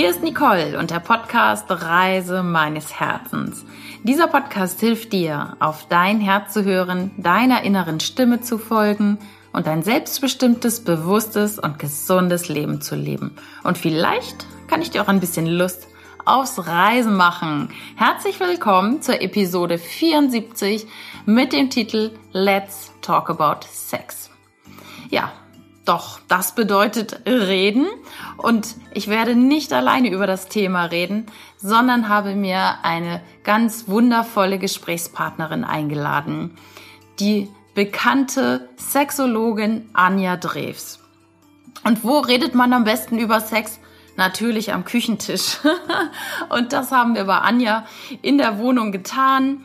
Hier ist Nicole und der Podcast Reise meines Herzens. Dieser Podcast hilft dir, auf dein Herz zu hören, deiner inneren Stimme zu folgen und ein selbstbestimmtes, bewusstes und gesundes Leben zu leben. Und vielleicht kann ich dir auch ein bisschen Lust aufs Reisen machen. Herzlich willkommen zur Episode 74 mit dem Titel Let's Talk About Sex. Ja, doch, das bedeutet reden. Und ich werde nicht alleine über das Thema reden, sondern habe mir eine ganz wundervolle Gesprächspartnerin eingeladen. Die bekannte Sexologin Anja Drews. Und wo redet man am besten über Sex? Natürlich am Küchentisch. Und das haben wir bei Anja in der Wohnung getan.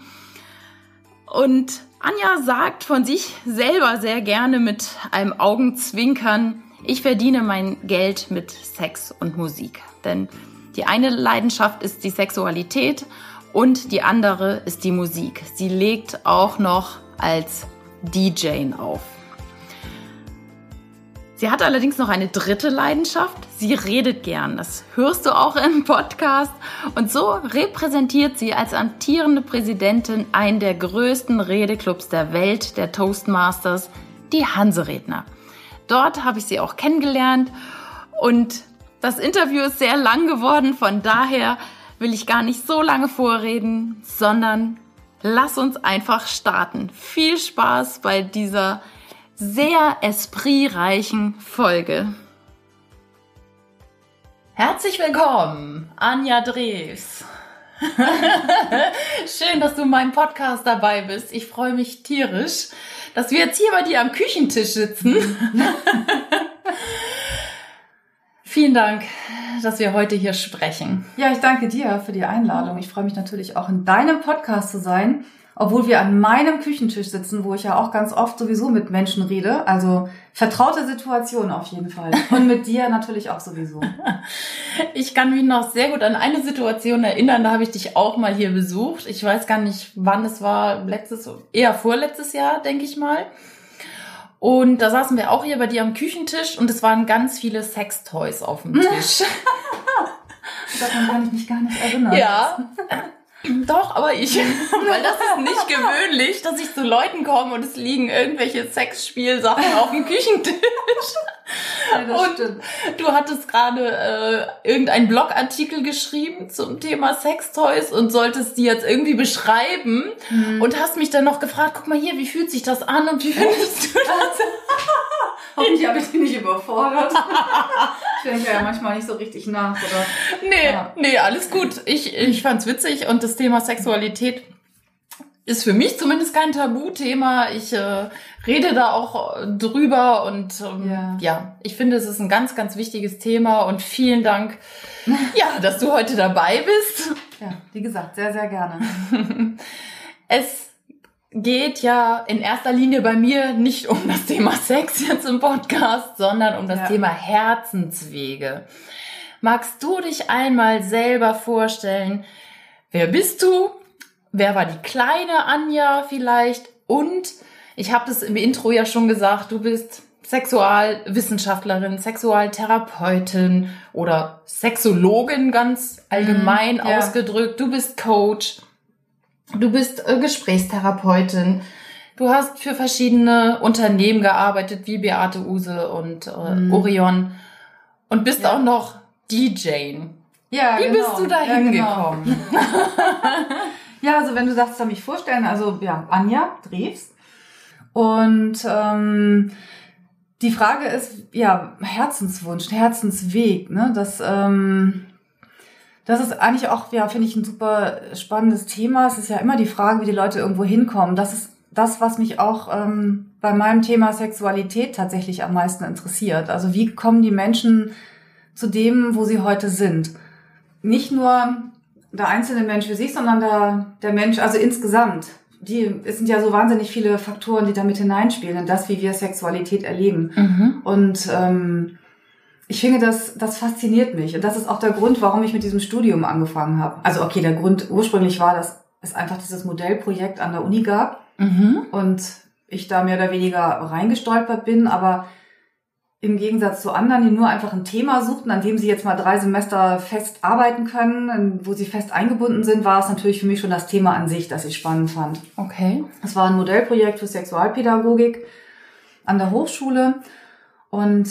Und Anja sagt von sich selber sehr gerne mit einem Augenzwinkern, ich verdiene mein Geld mit Sex und Musik. Denn die eine Leidenschaft ist die Sexualität und die andere ist die Musik. Sie legt auch noch als DJ auf. Sie hat allerdings noch eine dritte Leidenschaft. Sie redet gern. Das hörst du auch im Podcast. Und so repräsentiert sie als amtierende Präsidentin einen der größten Redeclubs der Welt, der Toastmasters, die Hanseredner. Dort habe ich sie auch kennengelernt und das Interview ist sehr lang geworden. Von daher will ich gar nicht so lange vorreden, sondern lass uns einfach starten. Viel Spaß bei dieser sehr espritreichen Folge. Herzlich willkommen, Anja Drews. Schön, dass du in meinem Podcast dabei bist. Ich freue mich tierisch, dass wir jetzt hier bei dir am Küchentisch sitzen. Vielen Dank, dass wir heute hier sprechen. Ja, ich danke dir für die Einladung. Ich freue mich natürlich auch in deinem Podcast zu sein obwohl wir an meinem Küchentisch sitzen, wo ich ja auch ganz oft sowieso mit Menschen rede. Also vertraute Situation auf jeden Fall. Und mit dir natürlich auch sowieso. Ich kann mich noch sehr gut an eine Situation erinnern, da habe ich dich auch mal hier besucht. Ich weiß gar nicht, wann es war, letztes, eher vorletztes Jahr, denke ich mal. Und da saßen wir auch hier bei dir am Küchentisch und es waren ganz viele Sextoys auf dem Tisch. Daran kann ich mich gar nicht erinnern. Ja. Doch, aber ich, weil das ist nicht gewöhnlich, dass ich zu Leuten komme und es liegen irgendwelche Sexspielsachen auf dem Küchentisch. Ja, und stimmt. du hattest gerade äh, irgendeinen Blogartikel geschrieben zum Thema Sextoys und solltest die jetzt irgendwie beschreiben mhm. und hast mich dann noch gefragt, guck mal hier, wie fühlt sich das an und wie findest du das? Hoffentlich habe ich die nicht überfordert. ich denke ja manchmal nicht so richtig nach, oder? Nee, ja. nee, alles gut. Ich, ich fand's witzig und das Thema Sexualität ist für mich zumindest kein Tabuthema. Ich äh, rede da auch drüber und ähm, ja. ja, ich finde, es ist ein ganz, ganz wichtiges Thema und vielen Dank, ja, dass du heute dabei bist. Ja, wie gesagt, sehr, sehr gerne. es geht ja in erster Linie bei mir nicht um das Thema Sex jetzt im Podcast, sondern um das ja. Thema Herzenswege. Magst du dich einmal selber vorstellen? Wer bist du? Wer war die kleine Anja vielleicht? Und ich habe das im Intro ja schon gesagt, du bist Sexualwissenschaftlerin, Sexualtherapeutin oder Sexologin ganz allgemein mm, ja. ausgedrückt. Du bist Coach. Du bist äh, Gesprächstherapeutin. Du hast für verschiedene Unternehmen gearbeitet, wie Beate Use und äh, mhm. Orion. Und bist ja. auch noch DJ. Ja, Wie genau. bist du da hingekommen? Ja, genau. ja, also wenn du sagst, soll mich vorstellen, also ja, Anja Drews. Und ähm, die Frage ist, ja, Herzenswunsch, Herzensweg, ne? Das ähm, das ist eigentlich auch, ja, finde ich ein super spannendes Thema. Es ist ja immer die Frage, wie die Leute irgendwo hinkommen. Das ist das, was mich auch ähm, bei meinem Thema Sexualität tatsächlich am meisten interessiert. Also wie kommen die Menschen zu dem, wo sie heute sind? Nicht nur der einzelne Mensch für sich, sondern der, der Mensch, also insgesamt. Die, es sind ja so wahnsinnig viele Faktoren, die damit hineinspielen in das, wie wir Sexualität erleben. Mhm. Und ähm, ich finde, das, das fasziniert mich. Und das ist auch der Grund, warum ich mit diesem Studium angefangen habe. Also okay, der Grund ursprünglich war, dass es einfach dieses Modellprojekt an der Uni gab mhm. und ich da mehr oder weniger reingestolpert bin. Aber im Gegensatz zu anderen, die nur einfach ein Thema suchten, an dem sie jetzt mal drei Semester fest arbeiten können, wo sie fest eingebunden sind, war es natürlich für mich schon das Thema an sich, das ich spannend fand. Okay. Es war ein Modellprojekt für Sexualpädagogik an der Hochschule und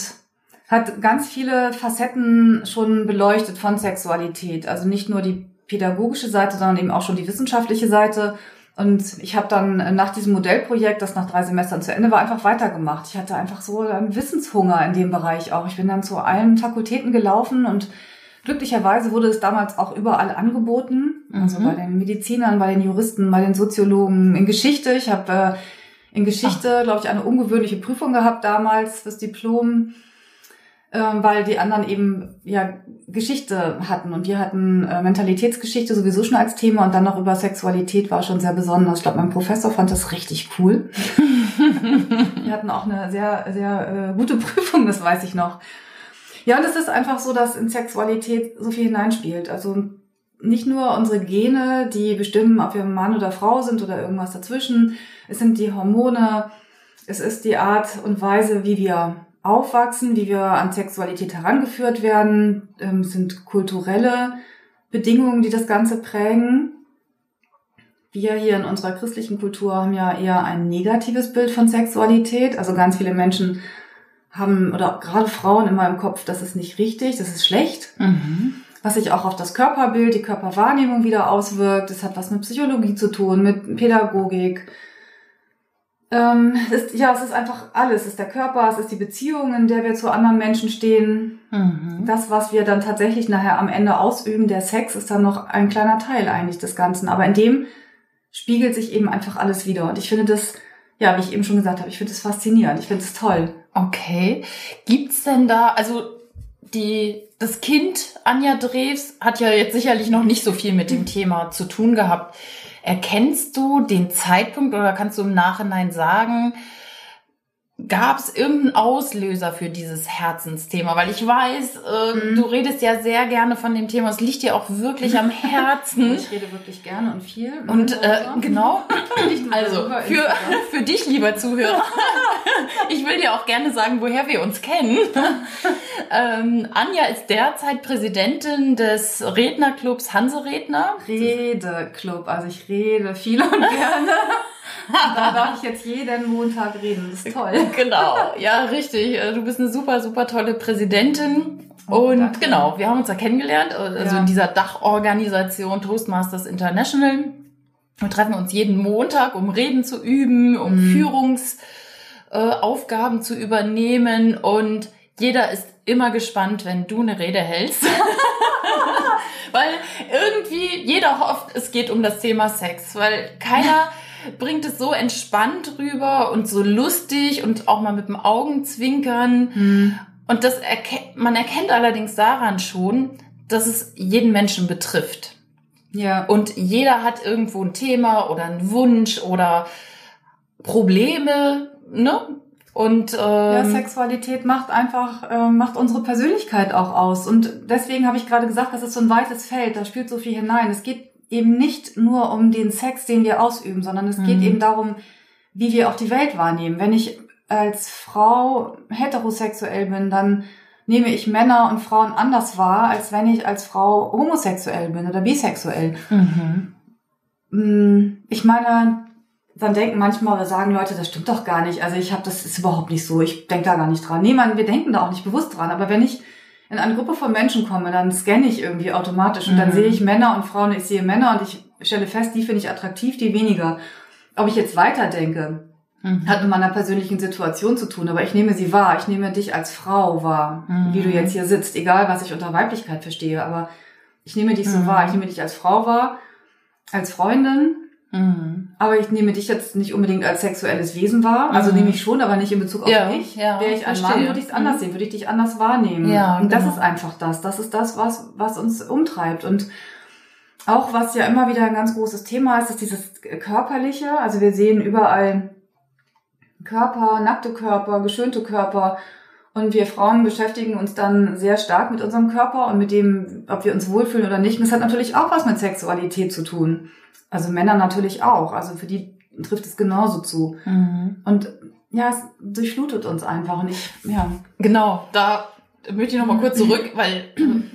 hat ganz viele Facetten schon beleuchtet von Sexualität. Also nicht nur die pädagogische Seite, sondern eben auch schon die wissenschaftliche Seite und ich habe dann nach diesem Modellprojekt, das nach drei Semestern zu Ende war, einfach weitergemacht. Ich hatte einfach so einen Wissenshunger in dem Bereich auch. Ich bin dann zu allen Fakultäten gelaufen und glücklicherweise wurde es damals auch überall angeboten. Also mhm. bei den Medizinern, bei den Juristen, bei den Soziologen, in Geschichte. Ich habe äh, in Geschichte, glaube ich, eine ungewöhnliche Prüfung gehabt damals fürs Diplom ähm, weil die anderen eben ja Geschichte hatten und wir hatten äh, Mentalitätsgeschichte sowieso schon als Thema und dann noch über Sexualität war schon sehr besonders. Ich glaube, mein Professor fand das richtig cool. wir hatten auch eine sehr sehr äh, gute Prüfung, das weiß ich noch. Ja, und es ist einfach so, dass in Sexualität so viel hineinspielt. Also nicht nur unsere Gene, die bestimmen, ob wir Mann oder Frau sind oder irgendwas dazwischen. Es sind die Hormone, es ist die Art und Weise, wie wir aufwachsen, wie wir an Sexualität herangeführt werden, ähm, sind kulturelle Bedingungen, die das Ganze prägen. Wir hier in unserer christlichen Kultur haben ja eher ein negatives Bild von Sexualität. Also ganz viele Menschen haben, oder gerade Frauen immer im Kopf, das ist nicht richtig, das ist schlecht. Mhm. Was sich auch auf das Körperbild, die Körperwahrnehmung wieder auswirkt. Das hat was mit Psychologie zu tun, mit Pädagogik, ähm, ist, ja, es ist einfach alles. Es ist der Körper, es ist die Beziehung, in der wir zu anderen Menschen stehen. Mhm. Das, was wir dann tatsächlich nachher am Ende ausüben, der Sex, ist dann noch ein kleiner Teil eigentlich des Ganzen. Aber in dem spiegelt sich eben einfach alles wieder. Und ich finde das, ja, wie ich eben schon gesagt habe, ich finde das faszinierend. Ich finde es toll. Okay. Gibt's denn da, also die, das Kind Anja Drews hat ja jetzt sicherlich noch nicht so viel mit dem Thema zu tun gehabt. Erkennst du den Zeitpunkt oder kannst du im Nachhinein sagen, Gab es irgendeinen Auslöser für dieses Herzensthema? Weil ich weiß, äh, mhm. du redest ja sehr gerne von dem Thema. Es liegt dir auch wirklich am Herzen. ich rede wirklich gerne und viel. Und äh, genau. also für, für dich, lieber Zuhörer, ich will dir auch gerne sagen, woher wir uns kennen. ähm, Anja ist derzeit Präsidentin des Rednerclubs Hanse Redner. Redeclub. Also ich rede viel und gerne da darf ich jetzt jeden Montag reden. Das ist toll. Genau, ja, richtig. Äh, du bist eine super, super tolle Präsidentin. Oh, und danke. genau, wir haben uns da kennengelernt, äh, also ja. in dieser Dachorganisation Toastmasters International. Wir treffen uns jeden Montag, um Reden zu üben, um mhm. Führungsaufgaben äh, zu übernehmen. Und jeder ist immer gespannt, wenn du eine Rede hältst. weil irgendwie jeder hofft, es geht um das Thema Sex, weil keiner bringt es so entspannt rüber und so lustig und auch mal mit dem Augenzwinkern. Mhm. Und das erkennt, man erkennt allerdings daran schon, dass es jeden Menschen betrifft. Ja. Und jeder hat irgendwo ein Thema oder einen Wunsch oder Probleme, ne? Und ähm, ja, Sexualität macht einfach äh, macht unsere Persönlichkeit auch aus. Und deswegen habe ich gerade gesagt, das ist so ein weites Feld. Da spielt so viel hinein. Es geht eben nicht nur um den Sex, den wir ausüben, sondern es geht mhm. eben darum, wie wir auch die Welt wahrnehmen. Wenn ich als Frau heterosexuell bin, dann nehme ich Männer und Frauen anders wahr, als wenn ich als Frau homosexuell bin oder bisexuell. Mhm. Mm, ich meine, dann denken manchmal oder sagen Leute, das stimmt doch gar nicht. Also ich habe das ist überhaupt nicht so. Ich denke da gar nicht dran. Nee, man, wir denken da auch nicht bewusst dran. Aber wenn ich in eine Gruppe von Menschen komme, dann scanne ich irgendwie automatisch und mhm. dann sehe ich Männer und Frauen, ich sehe Männer und ich stelle fest, die finde ich attraktiv, die weniger. Ob ich jetzt weiterdenke, mhm. hat mit meiner persönlichen Situation zu tun, aber ich nehme sie wahr, ich nehme dich als Frau wahr, mhm. wie du jetzt hier sitzt, egal was ich unter Weiblichkeit verstehe, aber ich nehme dich so mhm. wahr, ich nehme dich als Frau wahr, als Freundin, Mhm. Aber ich nehme dich jetzt nicht unbedingt als sexuelles Wesen wahr. Also mhm. nehme ich schon, aber nicht in Bezug auf ja, mich. Ja, Wäre ich ein verstehe. Mann, würde ich es anders mhm. sehen, würde ich dich anders wahrnehmen. Ja, und das genau. ist einfach das. Das ist das, was, was uns umtreibt. Und auch was ja immer wieder ein ganz großes Thema ist, ist dieses Körperliche. Also wir sehen überall Körper, nackte Körper, geschönte Körper. Und wir Frauen beschäftigen uns dann sehr stark mit unserem Körper und mit dem, ob wir uns wohlfühlen oder nicht. Und das hat natürlich auch was mit Sexualität zu tun. Also Männer natürlich auch. Also für die trifft es genauso zu. Mhm. Und ja, es durchflutet uns einfach. Und ich, ja. Genau, da möchte ich noch mal kurz zurück, weil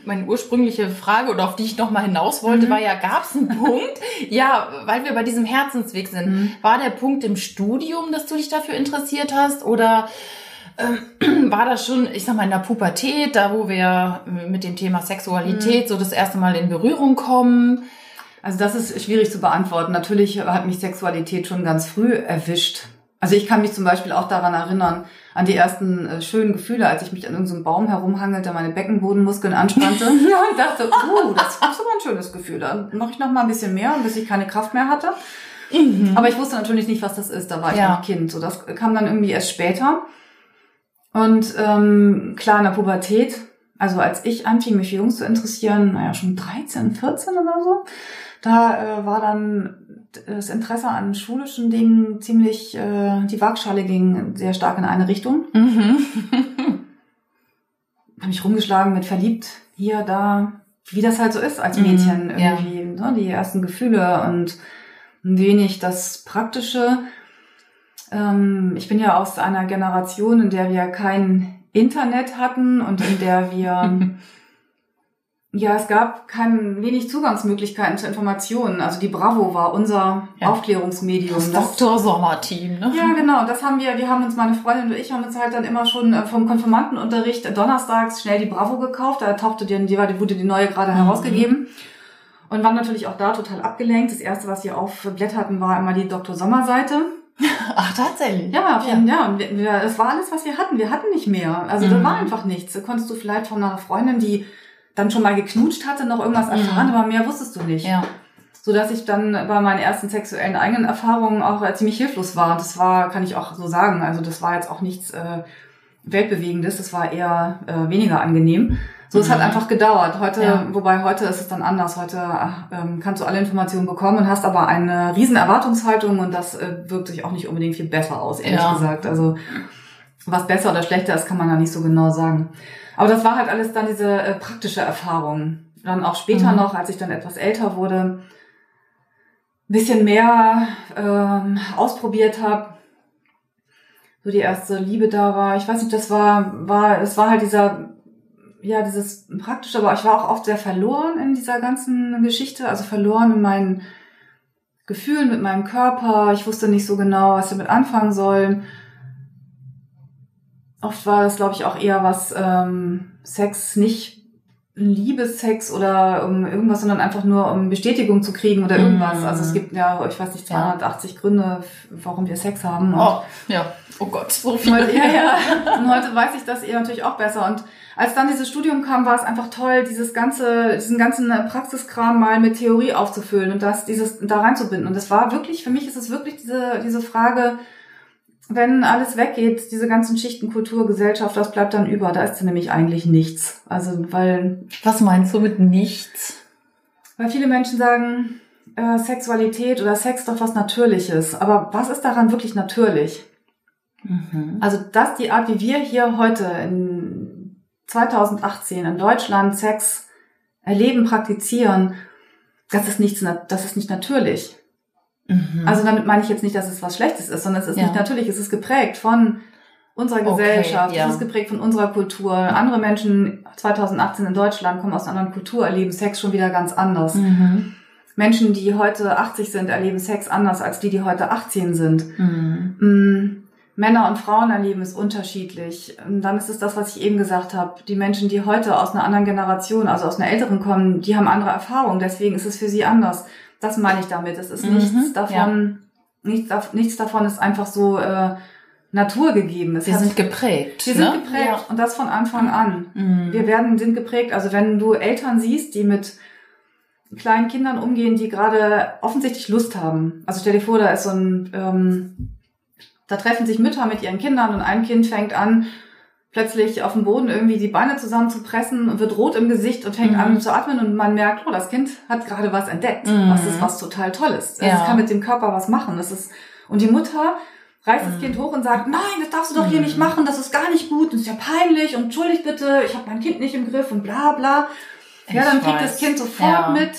meine ursprüngliche Frage oder auf die ich noch mal hinaus wollte, mhm. war ja, gab es einen Punkt? ja, weil wir bei diesem Herzensweg sind. Mhm. War der Punkt im Studium, dass du dich dafür interessiert hast oder ähm, war das schon, ich sag mal, in der Pubertät, da wo wir mit dem Thema Sexualität mhm. so das erste Mal in Berührung kommen? Also das ist schwierig zu beantworten. Natürlich hat mich Sexualität schon ganz früh erwischt. Also ich kann mich zum Beispiel auch daran erinnern, an die ersten äh, schönen Gefühle, als ich mich an irgendeinem Baum herumhangelte, meine Beckenbodenmuskeln anspannte ja, und dachte, uh, das ist aber ein schönes Gefühl. Dann mache ich noch mal ein bisschen mehr, bis ich keine Kraft mehr hatte. Mhm. Aber ich wusste natürlich nicht, was das ist. Da war ich ja. noch Kind. So, das kam dann irgendwie erst später. Und ähm, klar, in der Pubertät, also als ich anfing, mich für Jungs zu interessieren, naja, schon 13, 14 oder so, da äh, war dann das Interesse an schulischen Dingen ziemlich, äh, die Waagschale ging sehr stark in eine Richtung. Mhm. Habe mich rumgeschlagen mit verliebt, hier, da, wie das halt so ist als. Mädchen mhm, irgendwie, ja. ne, die ersten Gefühle und wenig das Praktische. Ähm, ich bin ja aus einer Generation, in der wir kein Internet hatten und in der wir Ja, es gab kein wenig Zugangsmöglichkeiten zu Informationen. Also die Bravo war unser ja. Aufklärungsmedium. Das, das Dr. Sommer-Team, ne? Ja, genau. Das haben wir, wir haben uns, meine Freundin und ich haben uns halt dann immer schon äh, vom Konfirmandenunterricht donnerstags schnell die Bravo gekauft. Da tauchte die, die wurde die neue gerade mhm. herausgegeben. Und waren natürlich auch da total abgelenkt. Das erste, was wir aufblätterten, war immer die Dr. Sommer-Seite. Ach, tatsächlich? Ja, ja. ja. Und wir, wir, das war alles, was wir hatten. Wir hatten nicht mehr. Also mhm. da war einfach nichts. Da konntest du vielleicht von einer Freundin, die dann schon mal geknutscht hatte, noch irgendwas mhm. erfahren, mhm. aber mehr wusstest du nicht. Ja. So dass ich dann bei meinen ersten sexuellen eigenen Erfahrungen auch äh, ziemlich hilflos war. Und das war, kann ich auch so sagen, also das war jetzt auch nichts äh, Weltbewegendes, das war eher äh, weniger angenehm. So, es hat mhm. einfach gedauert. Heute, ja. wobei heute ist es dann anders. Heute ach, ähm, kannst du alle Informationen bekommen und hast aber eine riesen Erwartungshaltung und das äh, wirkt sich auch nicht unbedingt viel besser aus, ehrlich ja. gesagt. Also was besser oder schlechter ist, kann man da nicht so genau sagen. Aber das war halt alles dann diese äh, praktische Erfahrung. Dann auch später mhm. noch, als ich dann etwas älter wurde, ein bisschen mehr ähm, ausprobiert habe, so die erste Liebe da war. Ich weiß nicht, das war, war, es war halt dieser, ja, dieses praktische, aber ich war auch oft sehr verloren in dieser ganzen Geschichte, also verloren in meinen Gefühlen, mit meinem Körper. Ich wusste nicht so genau, was ich damit anfangen soll oft war das, glaube ich, auch eher was ähm, Sex, nicht Liebessex oder um irgendwas, sondern einfach nur um Bestätigung zu kriegen oder irgendwas. Mm. Also es gibt ja, ich weiß nicht, 280 ja. Gründe, warum wir Sex haben. oh, ja. Oh Gott, so viel. Heute, ja, ja. Und heute weiß ich das eher natürlich auch besser. Und als dann dieses Studium kam, war es einfach toll, dieses ganze, diesen ganzen Praxiskram mal mit Theorie aufzufüllen und das, dieses da reinzubinden. Und das war wirklich, für mich ist es wirklich diese, diese Frage, wenn alles weggeht, diese ganzen Schichten, Kultur, Gesellschaft, was bleibt dann über? Da ist nämlich eigentlich nichts. Also, weil. Was meinst du mit nichts? Weil viele Menschen sagen, äh, Sexualität oder Sex doch was Natürliches. Aber was ist daran wirklich natürlich? Mhm. Also, dass die Art, wie wir hier heute in 2018 in Deutschland Sex erleben, praktizieren, das ist nichts, das ist nicht natürlich. Mhm. Also damit meine ich jetzt nicht, dass es was Schlechtes ist, sondern es ist ja. nicht natürlich, es ist geprägt von unserer Gesellschaft, okay, ja. es ist geprägt von unserer Kultur. Andere Menschen 2018 in Deutschland kommen aus einer anderen Kultur, erleben Sex schon wieder ganz anders. Mhm. Menschen, die heute 80 sind, erleben Sex anders als die, die heute 18 sind. Mhm. Mm, Männer und Frauen erleben es unterschiedlich. Dann ist es das, was ich eben gesagt habe. Die Menschen, die heute aus einer anderen Generation, also aus einer älteren kommen, die haben andere Erfahrungen. Deswegen ist es für sie anders. Das meine ich damit. Es ist mhm, nichts davon, ja. nichts, nichts davon ist einfach so äh, naturgegeben. Es wir hat, sind geprägt. Wir ne? sind geprägt ja. und das von Anfang an. Mhm. Wir werden sind geprägt. Also wenn du Eltern siehst, die mit kleinen Kindern umgehen, die gerade offensichtlich Lust haben. Also stell dir vor, da ist so ein, ähm, da treffen sich Mütter mit ihren Kindern und ein Kind fängt an, plötzlich auf dem Boden irgendwie die Beine zusammenzupressen und wird rot im Gesicht und fängt mhm. an zu atmen und man merkt, oh, das Kind hat gerade was entdeckt. Mhm. Was ist was total Tolles. Also ja. Es kann mit dem Körper was machen. Das ist, und die Mutter reißt mhm. das Kind hoch und sagt, nein, das darfst du doch hier nicht mhm. machen, das ist gar nicht gut, das ist ja peinlich und entschuldigt bitte, ich habe mein Kind nicht im Griff und bla bla. Ja, dann kriegt das Kind sofort ja. mit,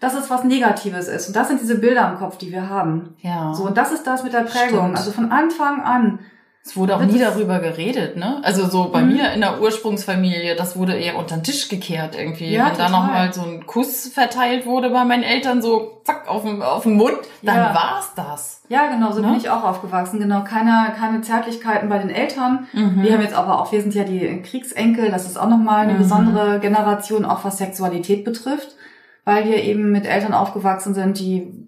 dass es was Negatives ist. Und das sind diese Bilder im Kopf, die wir haben. Ja. So, und das ist das mit der Prägung. Stimmt. Also von Anfang an Es wurde auch nie darüber geredet, ne? Also so bei Mhm. mir in der Ursprungsfamilie, das wurde eher unter den Tisch gekehrt irgendwie. Ja, Wenn da total. nochmal so ein Kuss verteilt wurde bei meinen Eltern, so zack, auf den, auf den Mund, dann Ja. war's das. Ja, genau, so Ne? bin ich auch aufgewachsen. Genau, keine, keine Zärtlichkeiten bei den Eltern. Mhm. Wir haben jetzt aber auch, wir sind ja die Kriegsenkel, das ist auch nochmal eine Mhm. besondere Generation, auch was Sexualität betrifft, weil wir eben mit Eltern aufgewachsen sind, die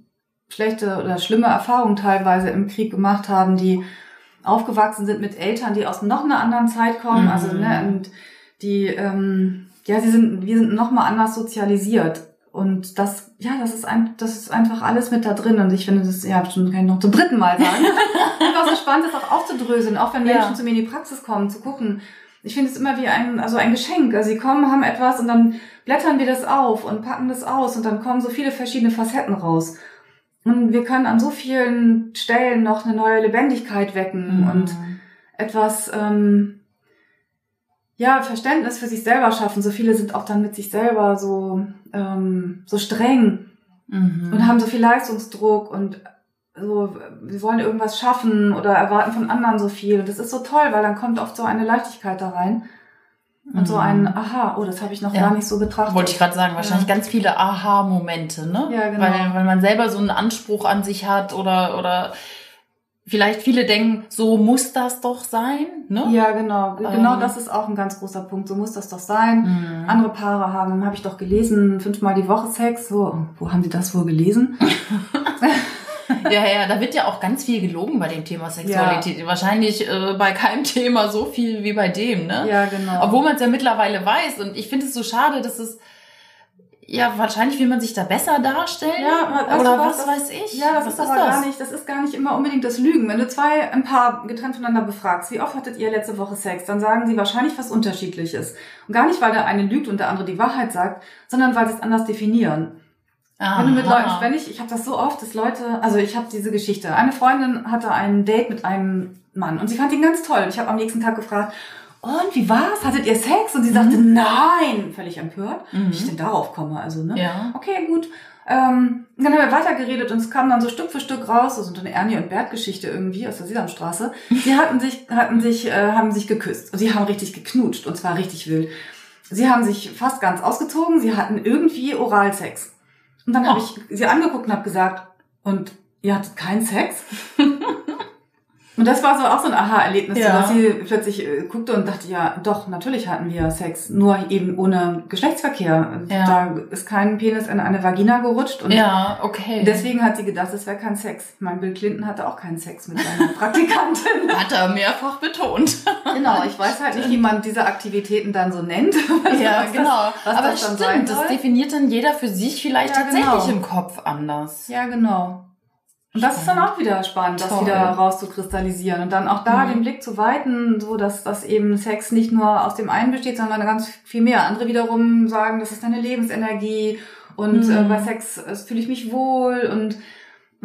schlechte oder schlimme Erfahrungen teilweise im Krieg gemacht haben, die aufgewachsen sind mit Eltern, die aus noch einer anderen Zeit kommen, Mhm. also ne, und die, ähm, ja, sie sind, wir sind noch mal anders sozialisiert. Und das, ja, das ist ein, das ist einfach alles mit da drin. Und ich finde das, ja, schon kann ich noch zum dritten Mal sagen. einfach so spannend, das auch aufzudröseln, auch wenn Ja. Menschen zu mir in die Praxis kommen, zu gucken. Ich finde es immer wie ein, also ein Geschenk. Also sie kommen, haben etwas und dann blättern wir das auf und packen das aus und dann kommen so viele verschiedene Facetten raus. Und wir können an so vielen Stellen noch eine neue Lebendigkeit wecken Mhm. und etwas, ähm, ja, Verständnis für sich selber schaffen. So viele sind auch dann mit sich selber so, ähm, so streng Mhm. und haben so viel Leistungsdruck und so, wir wollen irgendwas schaffen oder erwarten von anderen so viel. Und das ist so toll, weil dann kommt oft so eine Leichtigkeit da rein. Und so ein, aha, oh, das habe ich noch Mhm. Ja. gar nicht so betrachtet. Wollte ich gerade sagen, wahrscheinlich ganz viele Aha-Momente, ne? Ja, genau. Weil, weil man selber so einen Anspruch an sich hat oder, oder vielleicht viele denken, so muss das doch sein, ne? Ja, genau. Genau Ähm. das ist auch ein ganz großer Punkt. So muss das doch sein. Mhm. Andere Paare haben, habe ich doch gelesen, fünfmal die Woche Sex. So, wo haben die das wohl gelesen? Ja, ja, da wird ja auch ganz viel gelogen bei dem Thema Sexualität. Wahrscheinlich äh, bei keinem Thema so viel wie bei dem, ne? Ja, genau. Obwohl man es ja mittlerweile weiß. Und ich finde es so schade, dass es, ja, wahrscheinlich will man sich da besser darstellen. Ja, weißt oder was, was, das- weiß ich. Ja, das was ist aber gar nicht, das ist gar nicht immer unbedingt das Lügen. Wenn du zwei ein Paar getrennt voneinander befragst, wie oft hattet ihr letzte Woche Sex, dann sagen sie wahrscheinlich was Unterschiedliches. Und gar nicht, weil der eine lügt und der andere die Wahrheit sagt, sondern weil sie es anders definieren. Wenn du mit Aha. Leuten, wenn ich, ich habe das so oft, dass Leute, also ich habe diese Geschichte. Eine Freundin hatte ein Date mit einem Mann und sie fand ihn ganz toll. Ich habe am nächsten Tag gefragt, und wie war's? Hattet ihr Sex? Und sie sagte, nein, völlig empört, Mhm. wie ich denn darauf komme. Also ne, Ja. okay, gut. Ähm, dann haben wir weitergeredet und es kam dann so Stück für Stück raus, also eine Ernie und Bert Geschichte irgendwie aus der Sesamstraße. Sie hatten sich, hatten sich, äh, haben sich geküsst und sie haben richtig geknutscht und zwar richtig wild. Sie haben sich fast ganz ausgezogen, sie hatten irgendwie Oralsex. Und dann habe Oh. ich sie angeguckt und habe gesagt, und ihr hattet keinen Sex? Und das war so auch so ein Aha-Erlebnis, so Ja. dass sie plötzlich äh, guckte und dachte, ja, doch, natürlich hatten wir Sex, nur eben ohne Geschlechtsverkehr. Ja. Da ist kein Penis in eine Vagina gerutscht und Ja, okay. deswegen hat sie gedacht, es wäre kein Sex. Mein Bill Clinton hatte auch keinen Sex mit seiner Praktikantin. Hat er mehrfach betont. genau, ich weiß halt nicht, wie man diese Aktivitäten dann so nennt. ja, genau. Das, was Aber das dann stimmt, das definiert dann jeder für sich vielleicht Ja, tatsächlich genau. im Kopf anders. Ja, genau. Und das ist dann auch wieder spannend, das Toll. wieder rauszukristallisieren und dann auch da Mhm. den Blick zu weiten, so dass, dass eben Sex nicht nur aus dem einen besteht, sondern ganz viel mehr. Andere wiederum sagen, das ist deine Lebensenergie und Mhm. äh, bei Sex äh, fühle ich mich wohl und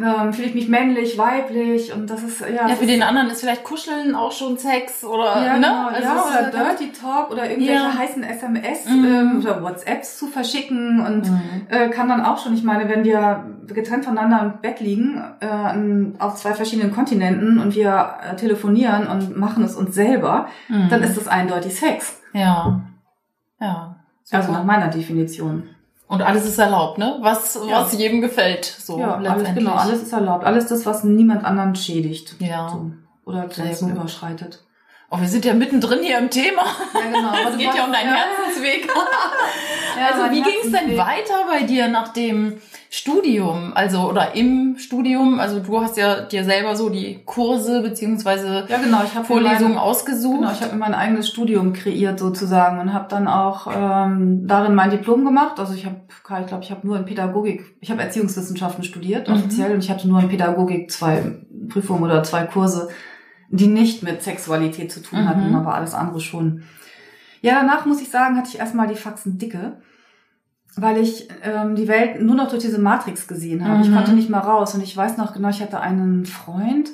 ähm, fühle ich mich männlich, weiblich und das ist ja, Ja, für den anderen ist vielleicht Kuscheln auch schon Sex oder, ja, ne? genau, Also ja, oder Dirty Talk oder irgendwelche Ja. heißen SMS Mhm. ähm, oder WhatsApps zu verschicken und Mhm. äh, kann dann auch schon, ich meine, wenn wir getrennt voneinander im Bett liegen, äh, auf zwei verschiedenen Kontinenten und wir äh, telefonieren und machen es uns selber, Mhm. dann ist das eindeutig Sex. Ja. Ja. Also Super. nach meiner Definition. Und alles ist erlaubt, ne? Was, Ja. was jedem gefällt. So ja, alles, genau, alles ist erlaubt. Alles das, was niemand anderen schädigt. Ja. So. Oder Grenzen überschreitet. Oh, wir sind ja mittendrin hier im Thema. Ja, genau. Es du geht ja um deinen Herzensweg. Ja, also wie ging es denn weiter bei dir nach dem Studium? Also oder im Studium? Also du hast ja dir selber so die Kurse beziehungsweise Ja, genau. Ich habe Vorlesungen ausgesucht. Genau, ich habe mir mein eigenes Studium kreiert sozusagen und habe dann auch ähm, darin mein Diplom gemacht. Also ich habe, ich glaube, ich habe nur in Pädagogik, ich habe Erziehungswissenschaften studiert Mhm. offiziell und ich hatte nur in Pädagogik zwei Prüfungen oder zwei Kurse, die nicht mit Sexualität zu tun hatten, Mhm. aber alles andere schon. Ja, danach muss ich sagen, hatte ich erstmal die Faxen dicke, weil ich ähm, die Welt nur noch durch diese Matrix gesehen habe. Ich Mhm. konnte nicht mal raus und ich weiß noch genau, ich hatte einen Freund,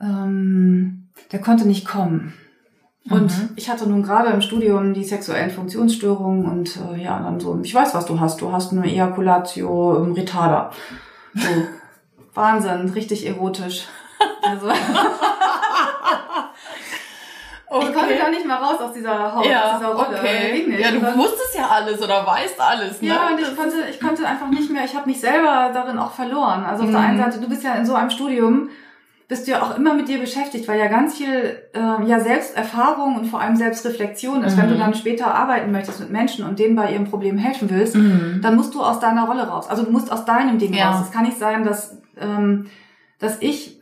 ähm, der konnte nicht kommen. Und Mhm. ich hatte nun gerade im Studium die sexuellen Funktionsstörungen und äh, ja, dann so, ich weiß, was du hast. Du hast eine Ejaculatio ähm, retarda. So, Wahnsinn, richtig erotisch. Also, Okay. Ich konnte gar nicht mehr raus aus dieser Haut, ja, aus dieser Rolle. Okay. Ja, du dann, wusstest ja alles oder weißt alles. Ne? Ja, und ich konnte, ich konnte einfach nicht mehr, ich habe mich selber darin auch verloren. Also auf mhm. der einen Seite, du bist ja in so einem Studium, bist du ja auch immer mit dir beschäftigt, weil ja ganz viel äh, ja Selbsterfahrung und vor allem Selbstreflexion ist. Mhm. Wenn du mhm. dann später arbeiten möchtest mit Menschen und denen bei ihrem Problem helfen willst, mhm. dann musst du aus deiner Rolle raus. Also du musst aus deinem Ding ja. raus. Es kann nicht sein, dass ähm, dass ich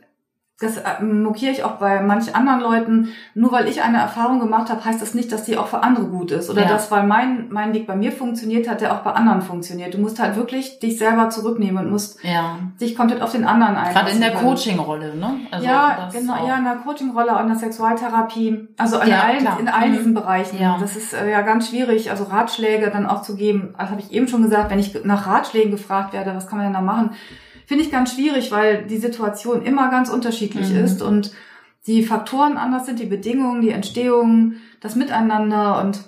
das äh, mokiere ich auch bei manch anderen Leuten. Nur weil ich eine Erfahrung gemacht habe, heißt das nicht, dass die auch für andere gut ist. Oder ja. dass, weil mein, mein Weg bei mir funktioniert hat, der auch bei anderen funktioniert. Du musst halt wirklich dich selber zurücknehmen und musst ja. dich komplett auf den anderen einlassen. Gerade in der Coaching-Rolle, ne? Also ja, genau, auch. ja, in der Coaching-Rolle, in der Sexualtherapie. Also in ja, allen, in all mhm. diesen Bereichen. Ja. Das ist äh, ja ganz schwierig, also Ratschläge dann auch zu geben. Das habe ich eben schon gesagt, wenn ich nach Ratschlägen gefragt werde, was kann man denn da machen? Finde ich ganz schwierig, weil die Situation immer ganz unterschiedlich mhm. ist und die Faktoren anders sind, die Bedingungen, die Entstehung, das Miteinander und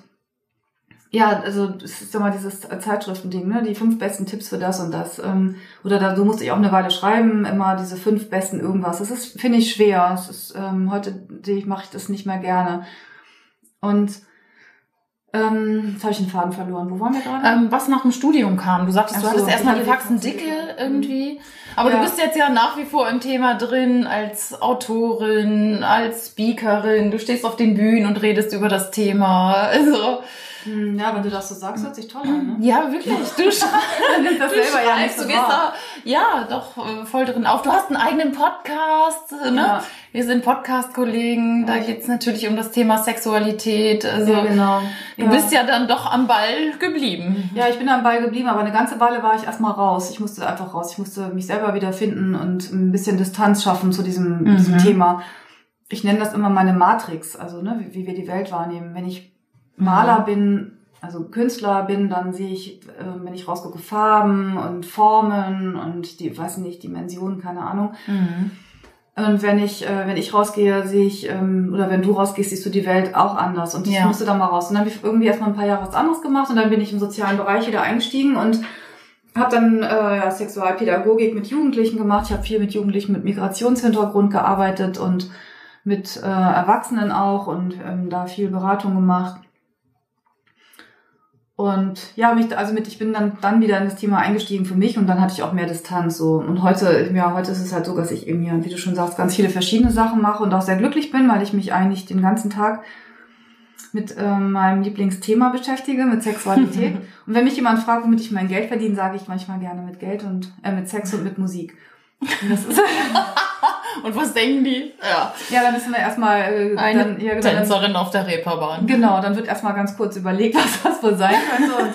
ja, also es ist ja mal dieses Zeitschriftending, ne? Die fünf besten Tipps für das und das. Ähm, oder da so musste ich auch eine Weile schreiben, immer diese fünf besten irgendwas. Das ist, finde ich, schwer. Es ist, ähm, heute mache ich das nicht mehr gerne. Und ähm, jetzt habe ich den Faden verloren. Wo waren wir gerade? Ähm, was nach dem Studium kam. Du sagtest, Ach du hattest erstmal die Faxen dicke irgendwie. Aber ja. du bist jetzt ja nach wie vor im Thema drin als Autorin, als Speakerin. Du stehst auf den Bühnen und redest über das Thema. Also ja, wenn du das so sagst, hört sich toll an. Ne? Ja, wirklich. Du, du selber ja nicht so du gehst da, ja, doch äh, voll drin auf. Du hast einen eigenen Podcast, äh, ne? Ja. Wir sind Podcast-Kollegen. Da geht's natürlich um das Thema Sexualität. Also ja, genau. Du ja. bist ja dann doch am Ball geblieben. Ja, ich bin am Ball geblieben, aber eine ganze Weile war ich erstmal raus. Ich musste einfach raus. Ich musste mich selber wieder finden und ein bisschen Distanz schaffen zu diesem, mhm. diesem Thema. Ich nenne das immer meine Matrix, also ne, wie, wie wir die Welt wahrnehmen. Wenn ich Maler bin, also Künstler bin, dann sehe ich, äh, wenn ich rausgucke, Farben und Formen und die, weiß nicht, Dimensionen, keine Ahnung. Mhm. Und wenn ich, äh, wenn ich rausgehe, sehe ich, ähm, oder wenn du rausgehst, siehst du die Welt auch anders. Und ich ja. musste dann mal raus. Und dann habe ich irgendwie erstmal ein paar Jahre was anderes gemacht und dann bin ich im sozialen Bereich wieder eingestiegen und habe dann äh, ja, Sexualpädagogik mit Jugendlichen gemacht. Ich habe viel mit Jugendlichen mit Migrationshintergrund gearbeitet und mit äh, Erwachsenen auch und ähm, da viel Beratung gemacht. Und ja, mich, also mit, ich bin dann, dann wieder in das Thema eingestiegen für mich und dann hatte ich auch mehr Distanz so. Und heute, ja, heute ist es halt so, dass ich irgendwie, wie du schon sagst, ganz viele verschiedene Sachen mache und auch sehr glücklich bin, weil ich mich eigentlich den ganzen Tag mit äh, meinem Lieblingsthema beschäftige, mit Sexualität. und wenn mich jemand fragt, womit ich mein Geld verdiene, sage ich manchmal gerne mit Geld und äh, mit Sex und mit Musik. Und das ist Und was denken die? Ja. Ja, dann müssen wir erstmal äh, eine dann, ja, genau, Tänzerin dann, auf der Reeperbahn. Genau, dann wird erstmal ganz kurz überlegt, was das wohl sein könnte. Und,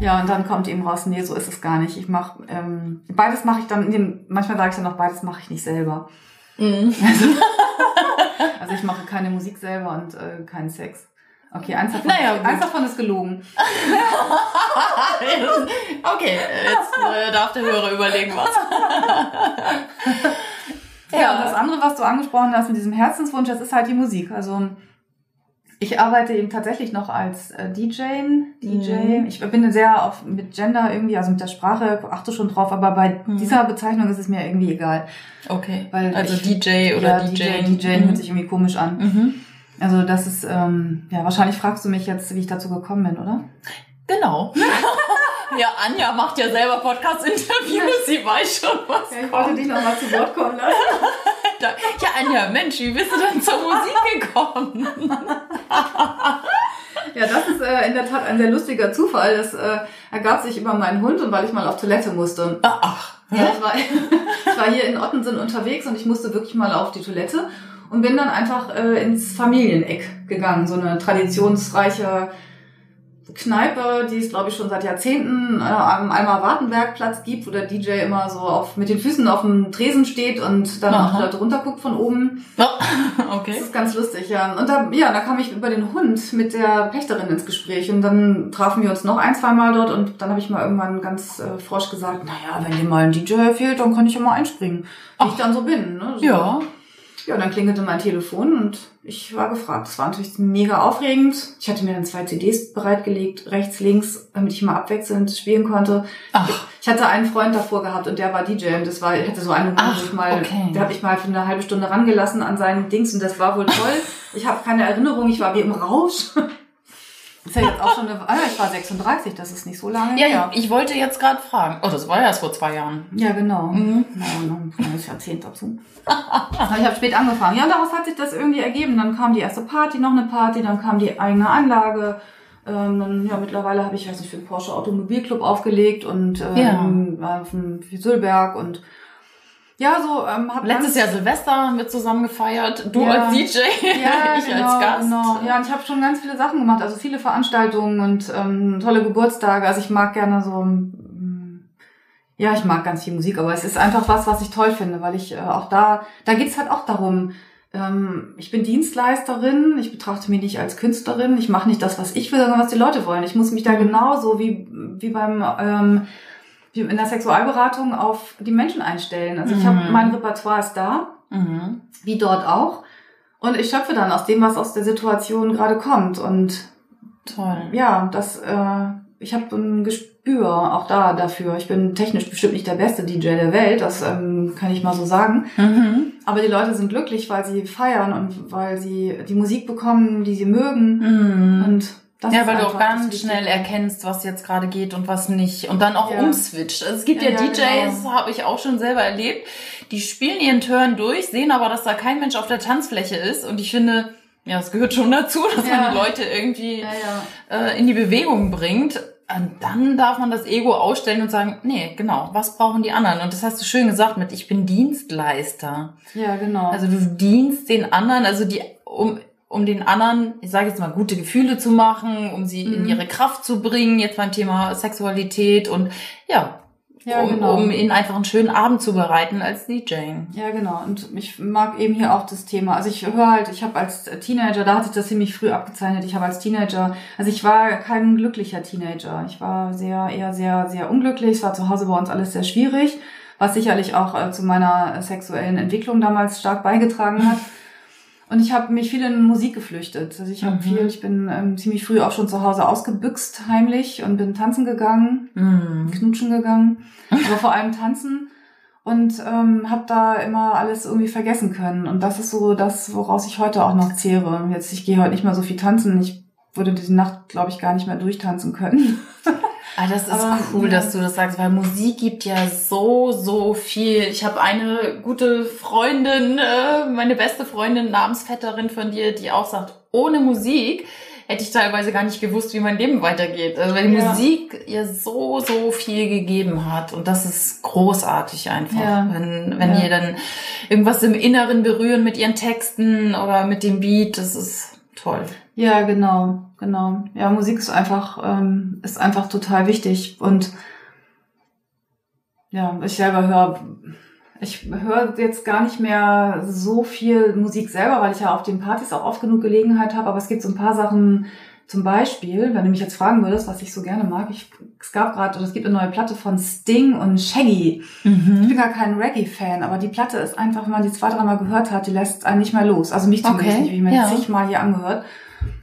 ja, und dann kommt eben raus, nee, so ist es gar nicht. Ich mache ähm, beides mache ich dann in dem, manchmal sage ich dann noch, beides mache ich nicht selber. Mhm. Also, also ich mache keine Musik selber und äh, keinen Sex. Okay, eins davon, naja, eins davon ist gelogen. okay, jetzt äh, darf der Hörer überlegen, was. Ja, und das andere, was du angesprochen hast mit diesem Herzenswunsch, das ist halt die Musik. Also ich arbeite eben tatsächlich noch als äh, DJ. DJ. Mhm. Ich bin sehr auf mit Gender irgendwie, also mit der Sprache achte schon drauf, aber bei mhm. dieser Bezeichnung ist es mir irgendwie egal. Okay. Weil also ich, DJ oder ja, DJ. DJ, DJ mhm. hört sich irgendwie komisch an. Mhm. Also das ist, ähm, ja, wahrscheinlich fragst du mich jetzt, wie ich dazu gekommen bin, oder? Genau. Ja, Anja macht ja selber Podcast-Interviews, sie weiß schon, was ja, Ich wollte dich noch mal zu Wort kommen lassen. ja, Anja, Mensch, wie bist du denn zur Musik gekommen? ja, das ist äh, in der Tat ein sehr lustiger Zufall. Das äh, ergab sich über meinen Hund und weil ich mal auf Toilette musste. Ach. Ja, ich war, ich war hier in Ottensen unterwegs und ich musste wirklich mal auf die Toilette und bin dann einfach äh, ins Familieneck gegangen. So eine traditionsreiche Kneipe, die es glaube ich schon seit Jahrzehnten äh, am Alma Wartenberg-Platz gibt, wo der DJ immer so auf, mit den Füßen auf dem Tresen steht und dann Aha. auch Leute runterguckt von oben. Oh, okay. Das ist ganz lustig, ja. Und da, ja, da kam ich über den Hund mit der Pächterin ins Gespräch und dann trafen wir uns noch ein, zwei Mal dort und dann habe ich mal irgendwann ganz äh, frosch gesagt, naja, wenn dir mal ein DJ fehlt, dann kann ich ja mal einspringen, wie ich dann so bin. Ne? So. Ja. Ja, dann klingelte mein Telefon und ich war gefragt. Das war natürlich mega aufregend. Ich hatte mir dann zwei CDs bereitgelegt, rechts, links, damit ich mal abwechselnd spielen konnte. Ach. Ich hatte einen Freund davor gehabt und der war DJ und das war, ich hatte so einen Moment, wo ich mal, okay. der habe ich mal für eine halbe Stunde rangelassen an seinen Dings und das war wohl toll. Ich habe keine Erinnerung, ich war wie im Rausch. Das ist ja jetzt auch schon eine, ah, ich war 36, das ist nicht so lange Ja, her. ich wollte jetzt gerade fragen. Oh, das war ja erst vor zwei Jahren. Ja, genau. Mhm. Na, noch ein kleines Jahrzehnt dazu. Ich habe spät angefangen. Ja, und daraus hat sich das irgendwie ergeben. Dann kam die erste Party, noch eine Party, dann kam die eigene Anlage. Ähm, dann, ja, mittlerweile habe ich, weiß nicht, für den Porsche Automobilclub aufgelegt und ähm, war auf dem Sülberg und ja, so ähm, hab Letztes Jahr Silvester haben wir zusammen gefeiert. Du Ja. als DJ, ja, ich genau, als Gast. Genau. Ja, und ich habe schon ganz viele Sachen gemacht, also viele Veranstaltungen und ähm, tolle Geburtstage. Also ich mag gerne so, mm, ja, ich mag ganz viel Musik, aber es ist einfach was, was ich toll finde, weil ich äh, auch da, da geht's halt auch darum, ähm, ich bin Dienstleisterin, ich betrachte mich nicht als Künstlerin, ich mache nicht das, was ich will, sondern was die Leute wollen. Ich muss mich da genauso wie, wie beim ähm, wie in der Sexualberatung auf die Menschen einstellen. Also ich habe Mhm. mein Repertoire ist da Mhm. wie dort auch. Und ich schöpfe dann aus dem, was aus der Situation gerade kommt. Und Toll. ja, das, äh, ich habe ein Gespür auch da dafür. Ich bin technisch bestimmt nicht der beste DJ der Welt, das ähm, kann ich mal so sagen. Mhm. Aber die Leute sind glücklich, weil sie feiern und weil sie die Musik bekommen, die sie mögen. Mhm. Und das ja, weil du auch ganz schnell erkennst, was jetzt gerade geht und was nicht. Und dann auch Ja. umswitcht. Also es gibt ja, Ja, DJs, genau. habe ich auch schon selber erlebt, die spielen ihren Turn durch, sehen aber, dass da kein Mensch auf der Tanzfläche ist. Und ich finde, ja, es gehört schon dazu, dass Ja. man die Leute irgendwie äh, in die Bewegung bringt. Und dann darf man das Ego ausstellen und sagen, nee, genau, was brauchen die anderen? Und das hast du schön gesagt mit, ich bin Dienstleister. Ja, genau. Also du dienst den anderen, also die, um, um den anderen, ich sage jetzt mal, gute Gefühle zu machen, um sie in Mhm. ihre Kraft zu bringen, jetzt beim Thema Sexualität und ja, Ja, um, genau. um ihnen einfach einen schönen Abend zu bereiten als DJ. Ja, genau. Und ich mag eben hier auch das Thema. Also ich höre halt, ich habe als Teenager, da hat sich das ziemlich früh abgezeichnet. Ich habe als Teenager, also ich war kein glücklicher Teenager. Ich war sehr, eher sehr, sehr unglücklich. Es war zu Hause bei uns alles sehr schwierig, was sicherlich auch äh, zu meiner sexuellen Entwicklung damals stark beigetragen hat. Und ich habe mich viel in Musik geflüchtet. Also ich habe Mhm. viel, ich bin ähm, ziemlich früh auch schon zu Hause ausgebüxt heimlich und bin tanzen gegangen Mhm. knutschen gegangen, aber vor allem tanzen und ähm, habe da immer alles irgendwie vergessen können. Und das ist so das, woraus ich heute auch noch zehre. Jetzt, ich gehe heute nicht mehr so viel tanzen. Ich würde diese Nacht, glaube ich, gar nicht mehr durchtanzen können. Ah, das ist Aber, cool, ja. dass du das sagst, weil Musik gibt ja so, so viel. Ich habe eine gute Freundin, äh, meine beste Freundin, Namensvetterin von dir, die auch sagt, ohne Musik hätte ich teilweise gar nicht gewusst, wie mein Leben weitergeht. Also weil die Ja. Musik ihr so, so viel gegeben hat. Und das ist großartig einfach. Ja. Wenn, wenn Ja. ihr dann irgendwas im Inneren berühren mit ihren Texten oder mit dem Beat, das ist toll. Ja, genau, genau. Ja, Musik ist einfach, ähm, ist einfach total wichtig. Und ja, ich selber höre, ich höre jetzt gar nicht mehr so viel Musik selber, weil ich ja auf den Partys auch oft genug Gelegenheit habe. Aber es gibt so ein paar Sachen, zum Beispiel, wenn du mich jetzt fragen würdest, was ich so gerne mag, ich, es gab gerade, oder es gibt eine neue Platte von Sting und Shaggy. Ich bin gar kein Reggae-Fan, aber die Platte ist einfach, wenn man die zwei, dreimal gehört hat, die lässt einen nicht mehr los. Also mich zumindest Okay, nicht, wie ich mir ja. zigmal hier angehört.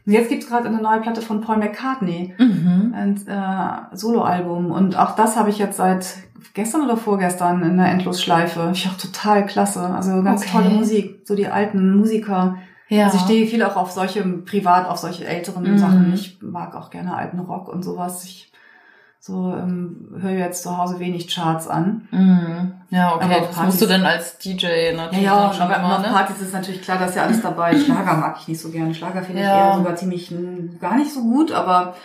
Und jetzt gibt's gerade eine neue Platte von Paul McCartney, Mhm. ein äh, Soloalbum. Und auch das habe ich jetzt seit gestern oder vorgestern in der Endlosschleife. Ich auch total klasse. Also ganz Okay. tolle Musik. So die alten Musiker. Ja. Also ich stehe viel auch auf solche, privat auf solche älteren Mhm. Sachen. Ich mag auch gerne alten Rock und sowas. Ich so ähm, höre jetzt zu Hause wenig Charts an. Mhm. Ja, okay. Aber das musst du dann als DJ natürlich Ja, ja, schon aber immer, auf ne? Partys ist natürlich klar, dass ja alles dabei. Schlager mag ich nicht so gerne. Schlager finde ich Ja. eher sogar ziemlich gar nicht so gut, aber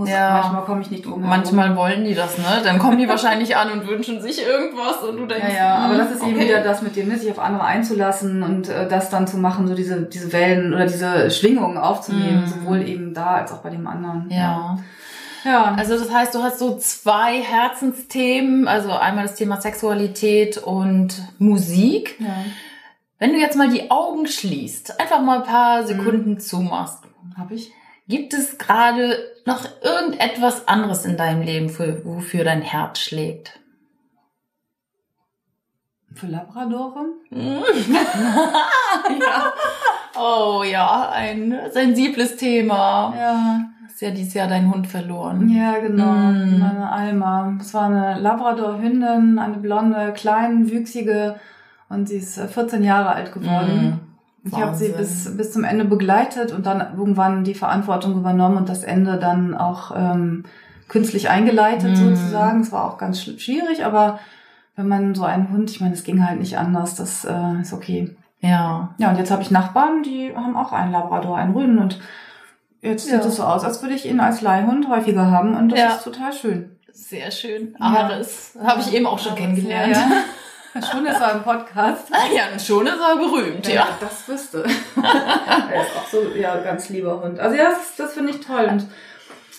muss, Ja. manchmal komme ich nicht drum herum. Manchmal wollen die das, ne? Dann kommen die wahrscheinlich an und wünschen sich irgendwas und du denkst, Ja, ja, aber das ist eben okay. wieder das mit dem, ne, sich auf andere einzulassen und äh, das dann zu machen, so diese, diese Wellen oder diese Schwingungen aufzunehmen, Mhm. sowohl eben da als auch bei dem anderen. Ja. Ja. Also das heißt, du hast so zwei Herzensthemen, also einmal das Thema Sexualität und Musik. ja. Wenn du jetzt mal die Augen schließt, einfach mal ein Mhm. paar Sekunden zumachst, Hab ich? Gibt es gerade noch irgendetwas anderes in deinem Leben, für, wofür dein Herz schlägt? Für Labradore? ja. Oh ja, ein sensibles Thema. Ja. Hast ja dieses Jahr deinen Hund verloren. Ja, genau. Mm. Meine Alma. Es war eine Labrador-Hündin, eine blonde, klein, wüchsige und sie ist äh, 14 Jahre alt geworden. Mm. Ich habe sie bis, bis zum Ende begleitet und dann irgendwann die Verantwortung übernommen und das Ende dann auch ähm, künstlich eingeleitet Mhm. sozusagen. Es war auch ganz sch- schwierig, aber wenn man so einen Hund, ich meine, es ging halt nicht anders, das äh, ist okay. Ja. Ja, und jetzt habe ich Nachbarn, die haben auch einen Labrador, einen Rüden und jetzt Ja. sieht es so aus, als würde ich ihn als Leihhund häufiger haben und das Ja. ist total schön. Sehr schön. Ja. Ares. Habe ich eben auch schon Ares, kennengelernt. Ja, ja. Schon ist er im Podcast. Ah ja, schon ist er berühmt, ja. das wüsste. er ist auch so, ja, ganz lieber Hund. Also ja, das, das finde ich toll. Und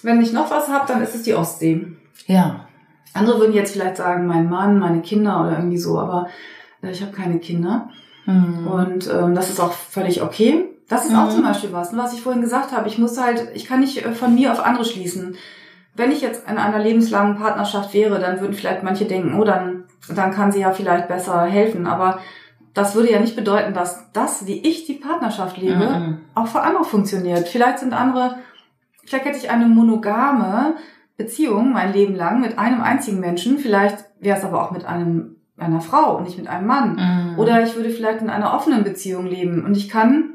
wenn ich noch was habe, dann ist es die Ostsee. Ja. Andere würden jetzt vielleicht sagen, mein Mann, meine Kinder oder irgendwie so, aber äh, ich habe keine Kinder. Mhm. Und ähm, das ist auch völlig okay. Das ist auch Mhm. zum Beispiel was, ne, was ich vorhin gesagt habe. Ich muss halt, ich kann nicht äh, von mir auf andere schließen. Wenn ich jetzt in einer lebenslangen Partnerschaft wäre, dann würden vielleicht manche denken, oh, dann, dann kann sie ja vielleicht besser helfen. Aber das würde ja nicht bedeuten, dass das, wie ich die Partnerschaft lebe, Mhm. auch für andere funktioniert. Vielleicht sind andere, vielleicht hätte ich eine monogame Beziehung mein Leben lang mit einem einzigen Menschen. Vielleicht wäre es aber auch mit einem, einer Frau und nicht mit einem Mann. Mhm. Oder ich würde vielleicht in einer offenen Beziehung leben und ich kann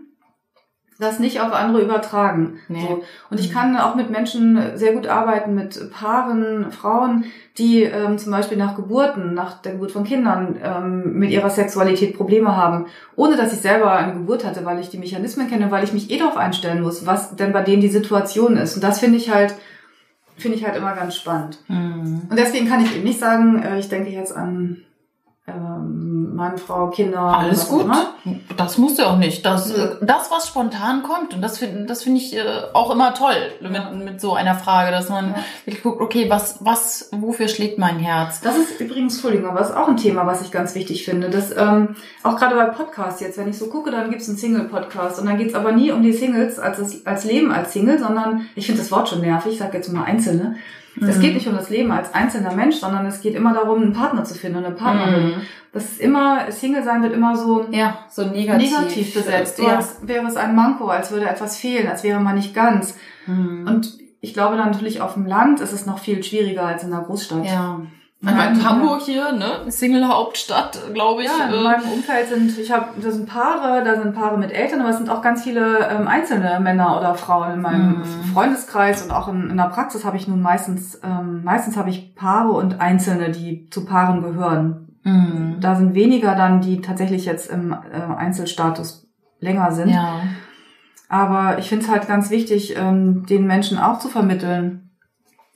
das nicht auf andere übertragen. Nee. So. Und ich Mhm. kann auch mit Menschen sehr gut arbeiten, mit Paaren, Frauen, die ähm, zum Beispiel nach Geburten, nach der Geburt von Kindern ähm, mit ihrer Sexualität Probleme haben, ohne dass ich selber eine Geburt hatte, weil ich die Mechanismen kenne, weil ich mich eh darauf einstellen muss, was denn bei denen die Situation ist. Und das finde ich halt, finde ich halt immer ganz spannend. Mhm. Und deswegen kann ich eben nicht sagen, äh, ich denke jetzt an ähm, Mann, Frau, Kinder. Alles gut. immer. Das musst du auch nicht. Das, das was spontan kommt, und das finde das finde ich äh, auch immer toll Ja. mit, mit so einer Frage, dass man Ja. wirklich guckt, okay, was, was, wofür schlägt mein Herz? Das ist übrigens, Entschuldigung, aber das ist auch ein Thema, was ich ganz wichtig finde. Das, ähm, auch gerade bei Podcasts jetzt, wenn ich so gucke, dann gibt's einen Single-Podcast. Und dann geht's aber nie um die Singles als, als Leben als Single, sondern ich finde das Wort schon nervig, ich sage jetzt mal Einzelne. Es Mhm. geht nicht um das Leben als einzelner Mensch, sondern es geht immer darum, einen Partner zu finden und eine Partnerin. Mhm. Das ist immer, Single sein wird immer so Ja, so negativ, negativ besetzt. Ja. als wäre es ein Manko, als würde etwas fehlen, als wäre man nicht ganz. Mhm. Und ich glaube dann natürlich auf dem Land ist es noch viel schwieriger als in der Großstadt. ja. Ich meine. Hamburg hier, ne? Single-Hauptstadt, glaube ich. Ja, in äh, meinem Umfeld sind, ich habe, da sind Paare, da sind Paare mit Eltern, aber es sind auch ganz viele ähm, einzelne Männer oder Frauen in meinem Mhm. Freundeskreis und auch in, in der Praxis habe ich nun meistens, ähm, meistens habe ich Paare und Einzelne, die zu Paaren gehören. mhm. Da sind weniger dann, die tatsächlich jetzt im äh, Einzelstatus länger sind. Ja. Aber ich finde es halt ganz wichtig, ähm, den Menschen auch zu vermitteln,